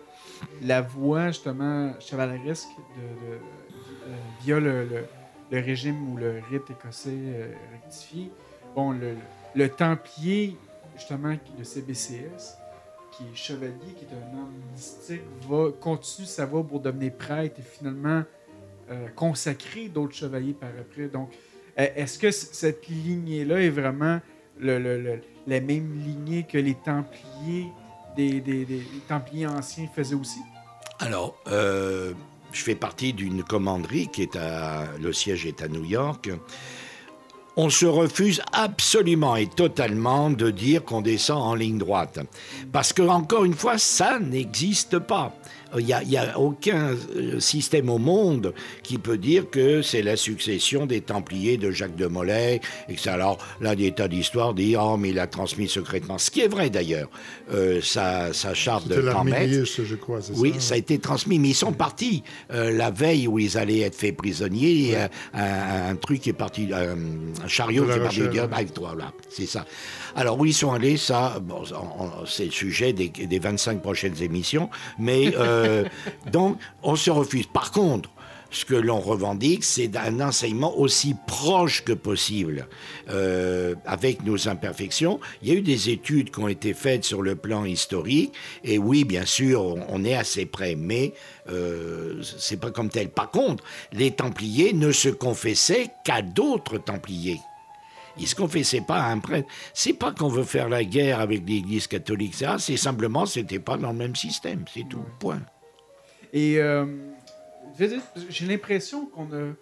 la voie justement chevaleresque de, de- euh, via le, le- le régime ou le rite écossais euh, rectifié, bon, le, le Templier, justement, le CBCS, qui est chevalier, qui est un homme mystique, va continue sa voie pour devenir prêtre et finalement euh, consacrer d'autres chevaliers par après. Donc, euh, est-ce que cette lignée-là est vraiment le, le- le- la même lignée que les Templiers, des, Templiers anciens faisaient aussi? Alors, euh, je fais partie d'une commanderie qui est à. Le siège est à New York. On se refuse absolument et totalement de dire qu'on descend en ligne droite. Parce que, encore une fois, ça n'existe pas. Il n'y a, aucun euh, système au monde qui peut dire que c'est la succession des Templiers de Jacques de Molay. Et que ça, alors, là, des tas d'histoires disent Oh, mais il a transmis secrètement. Ce qui est vrai d'ailleurs. Euh, sa, sa charte de C'était 100 mètres. l'Armélius, je crois, c'est Oui, ça? ça a été transmis, mais ils sont partis euh, la veille où ils allaient être faits prisonniers. euh, un, un truc qui est parti, euh, un chariot qui est parti dire, ouais. avec toi, là, c'est ça. Alors où ils sont allés, ça, bon, c'est le sujet des, des 25 prochaines émissions, mais euh, donc on se refuse. Par contre, ce que l'on revendique, c'est un enseignement aussi proche que possible, euh, avec nos imperfections. Il y a eu des études qui ont été faites sur le plan historique, et oui, bien sûr, on, on est assez près, mais euh, c'est pas comme tel. Par contre, les Templiers ne se confessaient qu'à d'autres Templiers. Ils se confessaient pas à un prêtre. C'est pas qu'on veut faire la guerre avec l'Église catholique, ça. C'est simplement, c'était pas dans le même système, c'est tout. Point. Et euh, j'ai l'impression qu'on a,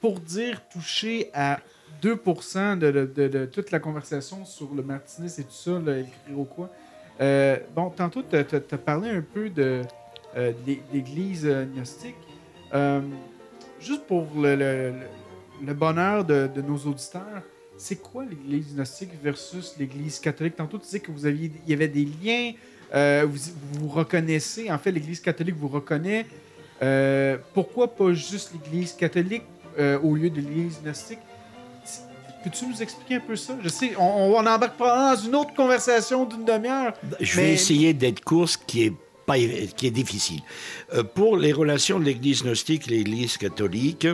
pour dire, touché à 2% de, de- toute la conversation sur le martinisme et tout ça, le Iroquois. Euh, bon, tantôt, tu as, parlé un peu de euh, l'é- l'Église euh, gnostique. Juste pour le, le- bonheur de, nos auditeurs, c'est quoi l'Église gnostique versus l'Église catholique? Tantôt, tu disais que y avait des liens, euh, vous, vous reconnaissez, en fait, l'Église catholique vous reconnaît. Euh, pourquoi pas juste l'Église catholique euh, au lieu de l'Église gnostique? Peux-tu nous expliquer un peu ça? Je sais, on, on embarque pas dans une autre conversation d'une demi-heure. Je vais essayer d'être court, ce qui est pas, qui est difficile. Euh, pour les relations de l'Église gnostique, l'Église catholique,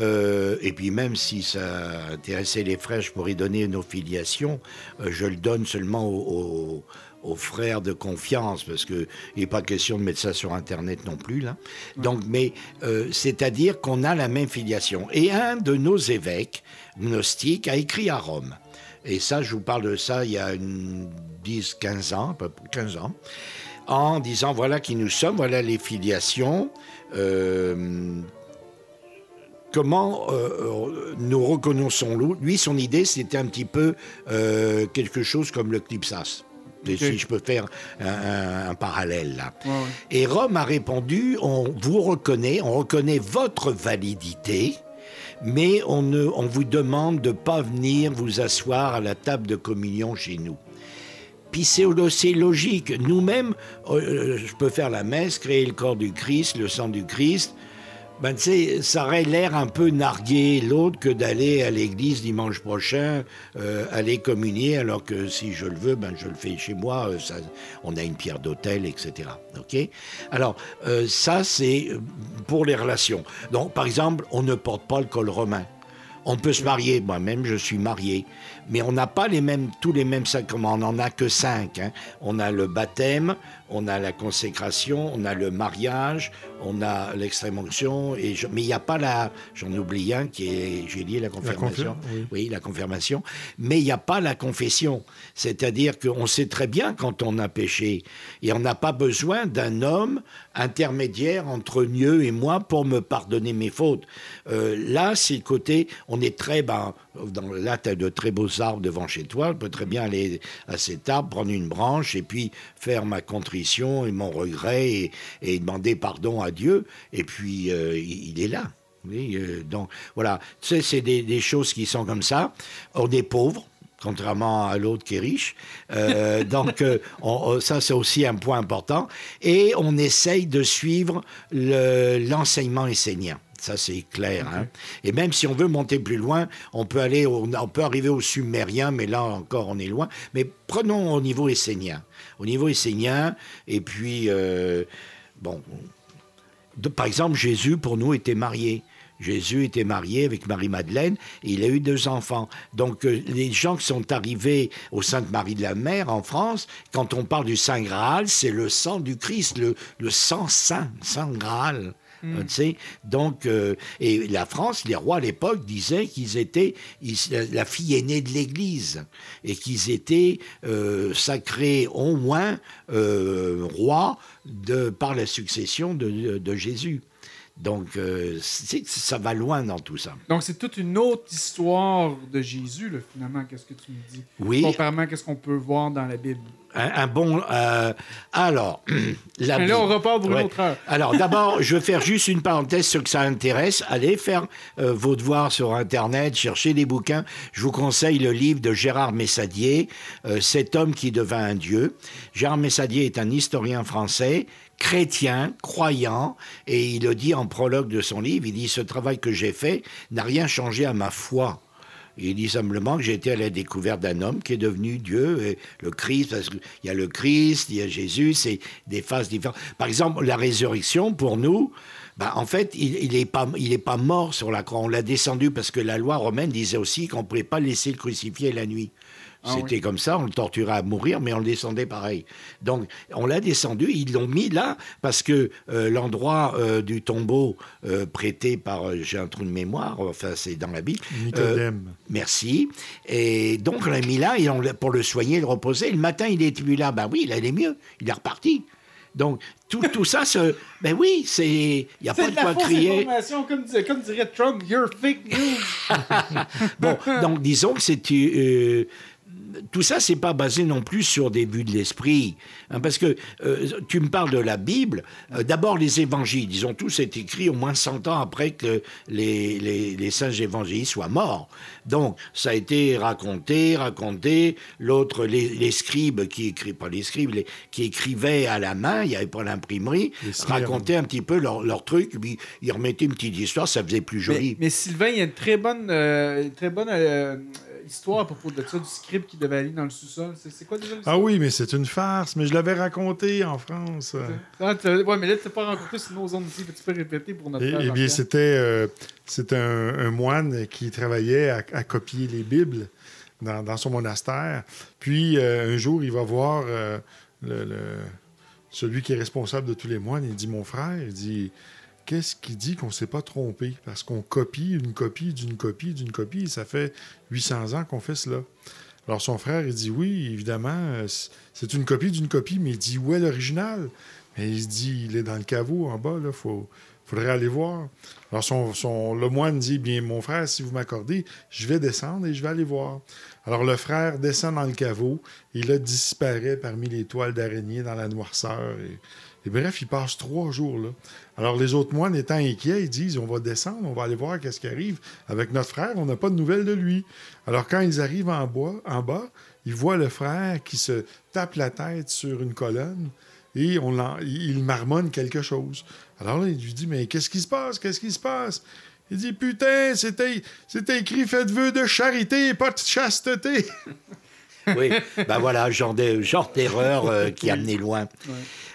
euh, et puis même si ça intéressait les frères, je pourrais donner nos filiations, euh, je le donne seulement aux, aux- aux frères de confiance, parce qu'il n'est pas question de mettre ça sur Internet non plus. Là. Donc, mais euh, c'est-à-dire qu'on a la même filiation. Et un de nos évêques gnostiques a écrit à Rome. Et ça, je vous parle de ça il y a une 10, 15 ans, à peu près 15 ans, en disant voilà qui nous sommes, voilà les filiations. euh, comment euh, nous reconnaissons-nous Lui, son idée, c'était un petit peu euh, quelque chose comme le Clipsas. Si je peux faire un, parallèle là. Ouais, ouais. Et Rome a répondu on vous reconnaît, on reconnaît votre validité, mais on, ne, on vous demande de ne pas venir vous asseoir à la table de communion chez nous. Puis c'est c'est logique. Nous-mêmes, euh, je peux faire la messe, créer le corps du Christ, le sang du Christ. Ben, ça aurait l'air un peu narguer l'autre que d'aller à l'église dimanche prochain, euh, aller communier, alors que si je le veux, ben, je le fais chez moi. euh, on a une pierre d'autel, etc. Ok? Alors, euh, ça, c'est pour les relations. Donc, par exemple, on ne porte pas le col romain. On peut se marier, moi-même je suis marié, mais on n'a pas les mêmes, tous les mêmes sacrements, on n'en a que cinq. hein. On a le baptême, on a la consécration, on a le mariage, on a l'extrême onction, et je- mais il n'y a pas la, j'en oublie un qui est, j'ai lié la confirmation. confir- oui. la confirmation, mais il n'y a pas la confession. C'est-à-dire qu'on sait très bien quand on a péché, et on n'a pas besoin d'un homme intermédiaire entre Dieu et moi pour me pardonner mes fautes. Euh, là, c'est le côté, on est très, ben, dans, là, tu as de très beaux arbres devant chez toi, je peux très bien aller à cet arbre, prendre une branche, et puis faire ma contrition et mon regret, et, et demander pardon à Dieu, et puis euh, il, il est là. Oui, euh, donc voilà, tu sais, c'est des, des choses qui sont comme ça. On est pauvre, contrairement à l'autre qui est riche. Euh, donc euh, on- on- ça, c'est aussi un point important. Et on essaye de suivre le- l'enseignement essénien. Ça, c'est clair. hein. Et même si on veut monter plus loin, on peut, aller au- on peut arriver au sumérien, mais là encore, on est loin. Mais prenons au niveau essénien. Au niveau essénien, et puis, euh, bon, de- par exemple, Jésus, pour nous, était marié. Jésus était marié avec Marie-Madeleine et il a eu deux enfants. Donc, euh, les gens qui sont arrivés au Sainte-Marie de la Mer en France, quand on parle du Saint Graal, c'est le sang du Christ, le, le sang saint, Saint Graal. Sais, donc, euh, et la France, les rois à l'époque disaient qu'ils étaient la fille aînée de l'Église et qu'ils étaient euh, sacrés au moins euh, rois par la succession de Jésus. Donc, euh, ça va loin dans tout ça. Donc, c'est toute une autre histoire de Jésus, là, finalement, qu'est-ce que tu me dis? Oui. Comparément à ce qu'on peut voir dans la Bible. Un, un bon. euh, alors, la Mais là, on repart pour une autre heure. Alors, d'abord, je vais faire juste une parenthèse, ceux que ça intéresse. Allez faire euh, vos devoirs sur Internet, cherchez des bouquins. Je vous conseille le livre de Gérard Messadier, Cet homme qui devint un dieu. Gérard Messadier est un historien français chrétien, croyant, et il le dit en prologue de son livre, il dit, ce travail que j'ai fait n'a rien changé à ma foi. Il dit simplement que j'ai été à la découverte d'un homme qui est devenu Dieu, et le Christ, parce qu'il y a le Christ, il y a Jésus, c'est des phases différentes. Par exemple, la résurrection, pour nous, bah, en fait, il n'est pas, il est pas mort sur la croix. On l'a descendu parce que la loi romaine disait aussi qu'on ne pouvait pas laisser le crucifié la nuit. Ah C'était oui. comme ça, on le torturait à mourir, mais on le descendait pareil. Donc, on l'a descendu, ils l'ont mis là, parce que euh, l'endroit euh, du tombeau euh, prêté par, j'ai un trou de mémoire, enfin c'est dans la Bible. Merci. Et donc, on l'a mis là et on pour le soigner, le reposer. Le matin, il est plus là. Ben oui, il allait mieux. Il est reparti. Donc, tout, tout ça, ce- ben oui, c'est. Il n'y a pas de de quoi crier. comme, comme dirait Trump, you're fake news. Bon, donc disons que c'est. euh, tout ça, c'est pas basé non plus sur des vues de l'esprit. hein, parce que euh, tu me parles de la Bible. euh, D'abord, les évangiles, ils ont tous été écrits au moins 100 ans après que les, les, les saints évangélistes soient morts. Donc, ça a été raconté, raconté. L'autre, les, les scribes qui écrivent, pas les scribes, les- qui écrivaient à la main, il n'y avait pas l'imprimerie, racontaient un petit peu leur, leur truc, puis ils remettaient une petite histoire, ça faisait plus joli. mais, mais Sylvain, il y a une très bonne, euh, très bonne histoire à propos de ça, du script qui devait aller dans le sous-sol. C'est quoi déjà Ah oui, mais c'est une farce, mais je l'avais raconté en France. Ah, ouais, mais là, tu n'as pas rencontré sur nos zones ici. Tu peux répéter pour notre frère eh bien, c'était euh, un, un moine qui travaillait à, à copier les Bibles dans, dans son monastère. Puis, euh, un jour, il va voir euh, le, le- celui qui est responsable de tous les moines. Il dit Mon frère, il dit Qu'est-ce qui dit qu'on ne s'est pas trompé? Parce qu'on copie une copie d'une copie d'une copie. Et ça fait 800 ans qu'on fait cela. Alors, son frère, il dit Oui, évidemment, c'est une copie d'une copie, mais il dit Où est l'original? Mais il se dit Il est dans le caveau en bas, là, faut faudrait aller voir. Alors, son, son- le moine dit, bien, mon frère, si vous m'accordez, je vais descendre et je vais aller voir. Alors, le frère descend dans le caveau et là, disparaît parmi les toiles d'araignée dans la noirceur. Et bref, il passe trois jours là. Alors, les autres moines étant inquiets, ils disent, on va descendre, on va aller voir qu'est-ce qui arrive. Avec notre frère, on n'a pas de nouvelles de lui. Alors, quand ils arrivent en, bois, en bas, ils voient le frère qui se tape la tête sur une colonne et il marmonne quelque chose. Alors là, il lui dit, mais qu'est-ce qui se passe? Qu'est-ce qui se passe? Il dit, putain, c'était écrit, faites vœu de charité, pas de chasteté. Oui, ben voilà, genre de- genre d'erreur euh, qui a mené loin.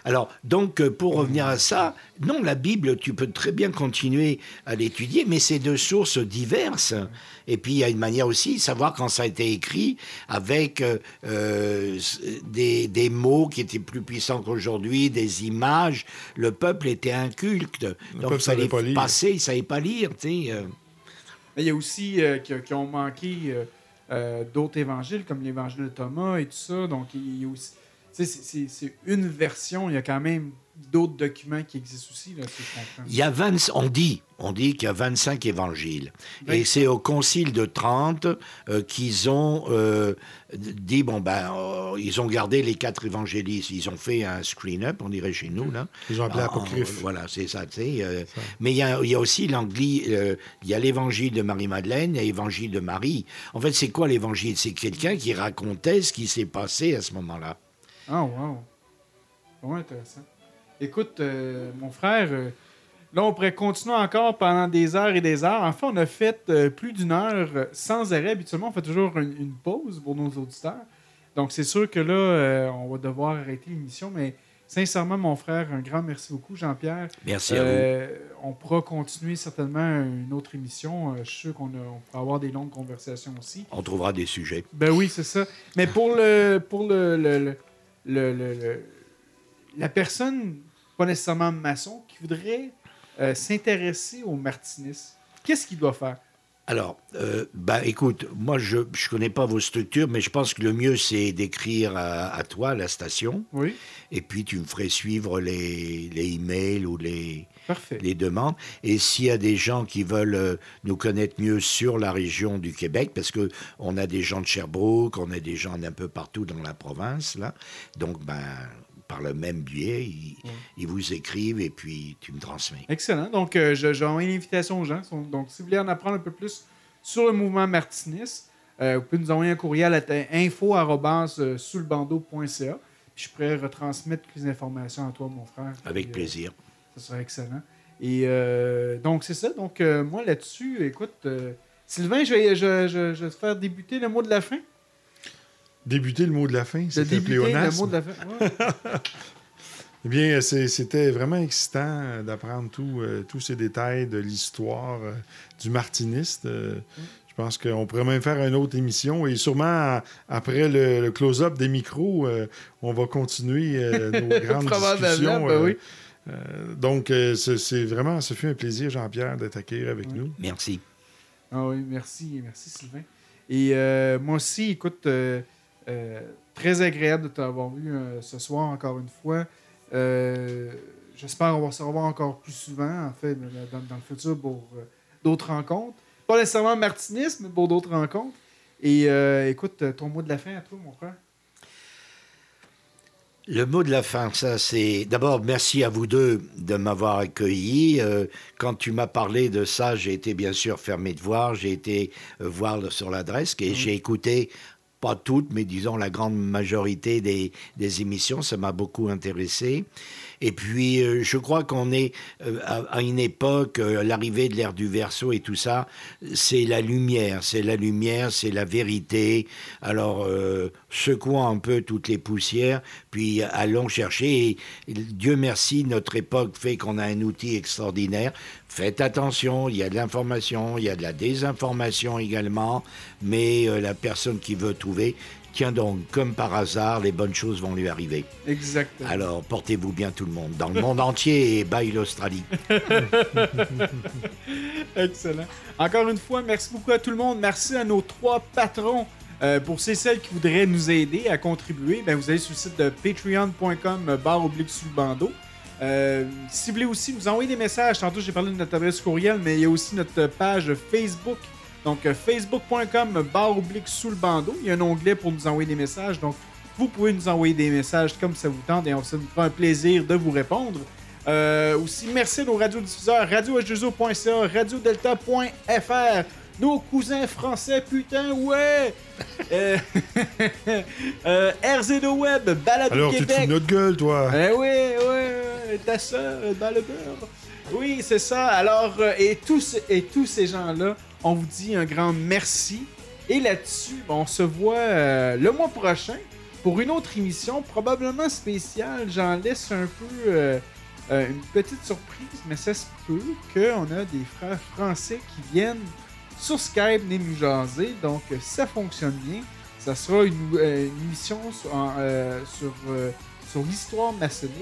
Alors, donc, euh, pour revenir à ça, non, la Bible, tu peux très bien continuer à l'étudier, mais c'est de sources diverses. Et puis, il y a une manière aussi de savoir quand ça a été écrit avec euh, euh, des, des mots qui étaient plus puissants qu'aujourd'hui, des images. Le peuple était inculte. Donc, peuple il savait fallait pas lire. passer, il ne savait pas lire, tu sais. Mais il y a aussi euh, qui, qui ont manqué euh, euh, d'autres évangiles, comme l'évangile de Thomas et tout ça. Donc, il y a c'est une version. Il y a quand même d'autres documents qui existent aussi, là, si. Il y a 20, on dit, on dit qu'il y a 25 évangiles. Oui. Et c'est au concile de Trente euh, qu'ils ont euh, dit, bon, ben, euh, ils ont gardé les quatre évangélistes. Ils ont fait un screen-up, on dirait chez nous, là. Ils ont appelé Ah, apocryphe. Voilà, c'est ça, tu sais. euh, mais il y, a, il y a aussi l'anglais, il y a l'évangile de Marie-Madeleine et l'évangile de Marie. En fait, c'est quoi l'évangile? C'est quelqu'un qui racontait ce qui s'est passé à ce moment-là. Ah, wow. Vraiment intéressant. Écoute, euh, mon frère, euh, là, on pourrait continuer encore pendant des heures et des heures. Enfin, on a fait euh, plus d'une heure sans arrêt. Habituellement, on fait toujours une, une pause pour nos auditeurs. Donc, c'est sûr que là, on va devoir arrêter l'émission. Mais sincèrement, mon frère, un grand merci beaucoup, Jean-Pierre. Merci à vous. On pourra continuer certainement une autre émission. Je suis sûr qu'on pourra avoir des longues conversations aussi. On trouvera des sujets. Ben oui, c'est ça. Mais pour le pour le- le- le- le- la personne, pas nécessairement maçon, qui voudrait euh, s'intéresser au martinisme, qu'est-ce qu'il doit faire? Alors, euh, bah, écoute, moi, je ne connais pas vos structures, mais je pense que le mieux, c'est d'écrire à, à toi, à la station, Oui, et puis tu me ferais suivre les, les emails ou les, parfait. les demandes. Et s'il y a des gens qui veulent euh, nous connaître mieux sur la région du Québec, parce que on a des gens de Sherbrooke, on a des gens d'un peu partout dans la province, là. Donc, ben, par le même biais, ils, ils vous écrivent et puis tu me transmets. Excellent. Donc, euh, j'ai envoyé une invitation aux gens. Donc, si vous voulez en apprendre un peu plus sur le mouvement martiniste, euh, vous pouvez nous envoyer un courriel à info.soulbando.ca. Puis je pourrais retransmettre toutes les informations à toi, mon frère. Avec Puis, euh, plaisir. Ça serait excellent. Et euh, donc, c'est ça. Donc, euh, moi, là-dessus, écoute, euh, Sylvain, je vais, je, je- je vais te faire débuter le mot de la fin. Débuter le mot de la fin, un débuter le pléonasme. mot de la fin. Ouais. Eh bien, c'était vraiment excitant euh, d'apprendre euh, tous ces détails de l'histoire euh, du martiniste. Euh, Je pense qu'on pourrait même faire une autre émission et sûrement après le, le close-up des micros, euh, on va continuer euh, nos grandes Probablement, discussions. ben euh, oui. euh, donc, euh, c'est vraiment, ce fut un plaisir, Jean-Pierre, d'être accueilli avec nous. Merci. Ah oui, merci, merci Sylvain. Et euh, moi aussi, écoute, très agréable de t'avoir vu euh, ce soir encore une fois. Euh, J'espère qu'on va se revoir encore plus souvent, en fait, dans, dans le futur pour euh, d'autres rencontres. Pas nécessairement martinisme, mais pour d'autres rencontres. Et euh, écoute, ton mot de la fin à toi, mon frère. Le mot de la fin, ça c'est d'abord merci à vous deux de m'avoir accueilli. Euh, quand tu m'as parlé de ça, j'ai été bien sûr fermé de voir. J'ai été euh, voir sur l'adresse et j'ai écouté pas toutes, mais disons la grande majorité des, émissions. Ça m'a beaucoup intéressé. Et puis, euh, je crois qu'on est euh, à, une époque, euh, l'arrivée de l'ère du verso et tout ça, c'est la lumière, c'est la lumière, c'est la vérité. Alors, euh, secouons un peu toutes les poussières, puis allons chercher. Et, Dieu merci, notre époque fait qu'on a un outil extraordinaire. Faites attention, il y a de l'information, il y a de la désinformation également, mais la personne qui veut trouver, tiens donc, comme par hasard, les bonnes choses vont lui arriver. Exactement. Alors, portez-vous bien tout le monde, dans le monde entier et bye l'Australie. Excellent. Encore une fois, merci beaucoup à tout le monde. Merci à nos trois patrons. Euh, pour ceux et celles qui voudraient nous aider à contribuer, ben, vous allez sur le site de patreon.com euh, barre oblique sous le bandeau. Euh, si vous voulez aussi nous envoyer des messages, tantôt j'ai parlé de notre adresse courriel, mais il y a aussi notre page Facebook. Donc euh, facebook.com barre oblique sous le bandeau. Il y a un onglet pour nous envoyer des messages. Donc vous pouvez nous envoyer des messages comme ça vous tente et on se fera un plaisir de vous répondre. Euh, aussi, merci à nos radiodiffuseurs radio-h2o.ca, radiodelta.fr, nos cousins français, putain, ouais! Euh, euh, RZO Web, Balado Alors, tu Québec. de notre gueule, toi? Eh oui, oui, ta soeur dans le beurre. Oui, c'est ça. Alors, euh, et tous, et tous ces gens-là, on vous dit un grand merci. Et là-dessus, on se voit euh, le mois prochain pour une autre émission, probablement spéciale. J'en laisse un peu euh, euh, une petite surprise, mais ça se peut qu'on a des frères français qui viennent sur Skype venir nous jaser. Donc, ça fonctionne bien. Ça sera une, émission sur, sur, sur l'histoire maçonnique,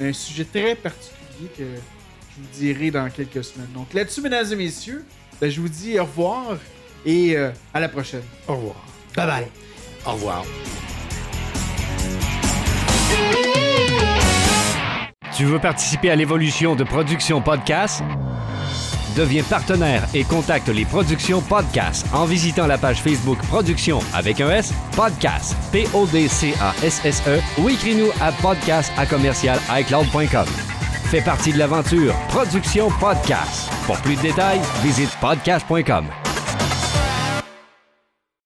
un sujet très particulier que je vous dirai dans quelques semaines. Donc là-dessus, mesdames et messieurs, ben, je vous dis au revoir et euh, à la prochaine. Au revoir. Bye bye. Au revoir. Tu veux participer à l'évolution de Production Podcast? Deviens partenaire et contacte les Productions Podcast en visitant la page Facebook Production avec un S, Podcast, P-O-D-C-A-S-S-E ou écris-nous à podcast à commercial iCloud.com. Fais partie de l'aventure Production Podcast. Pour plus de détails, visite podcast.com.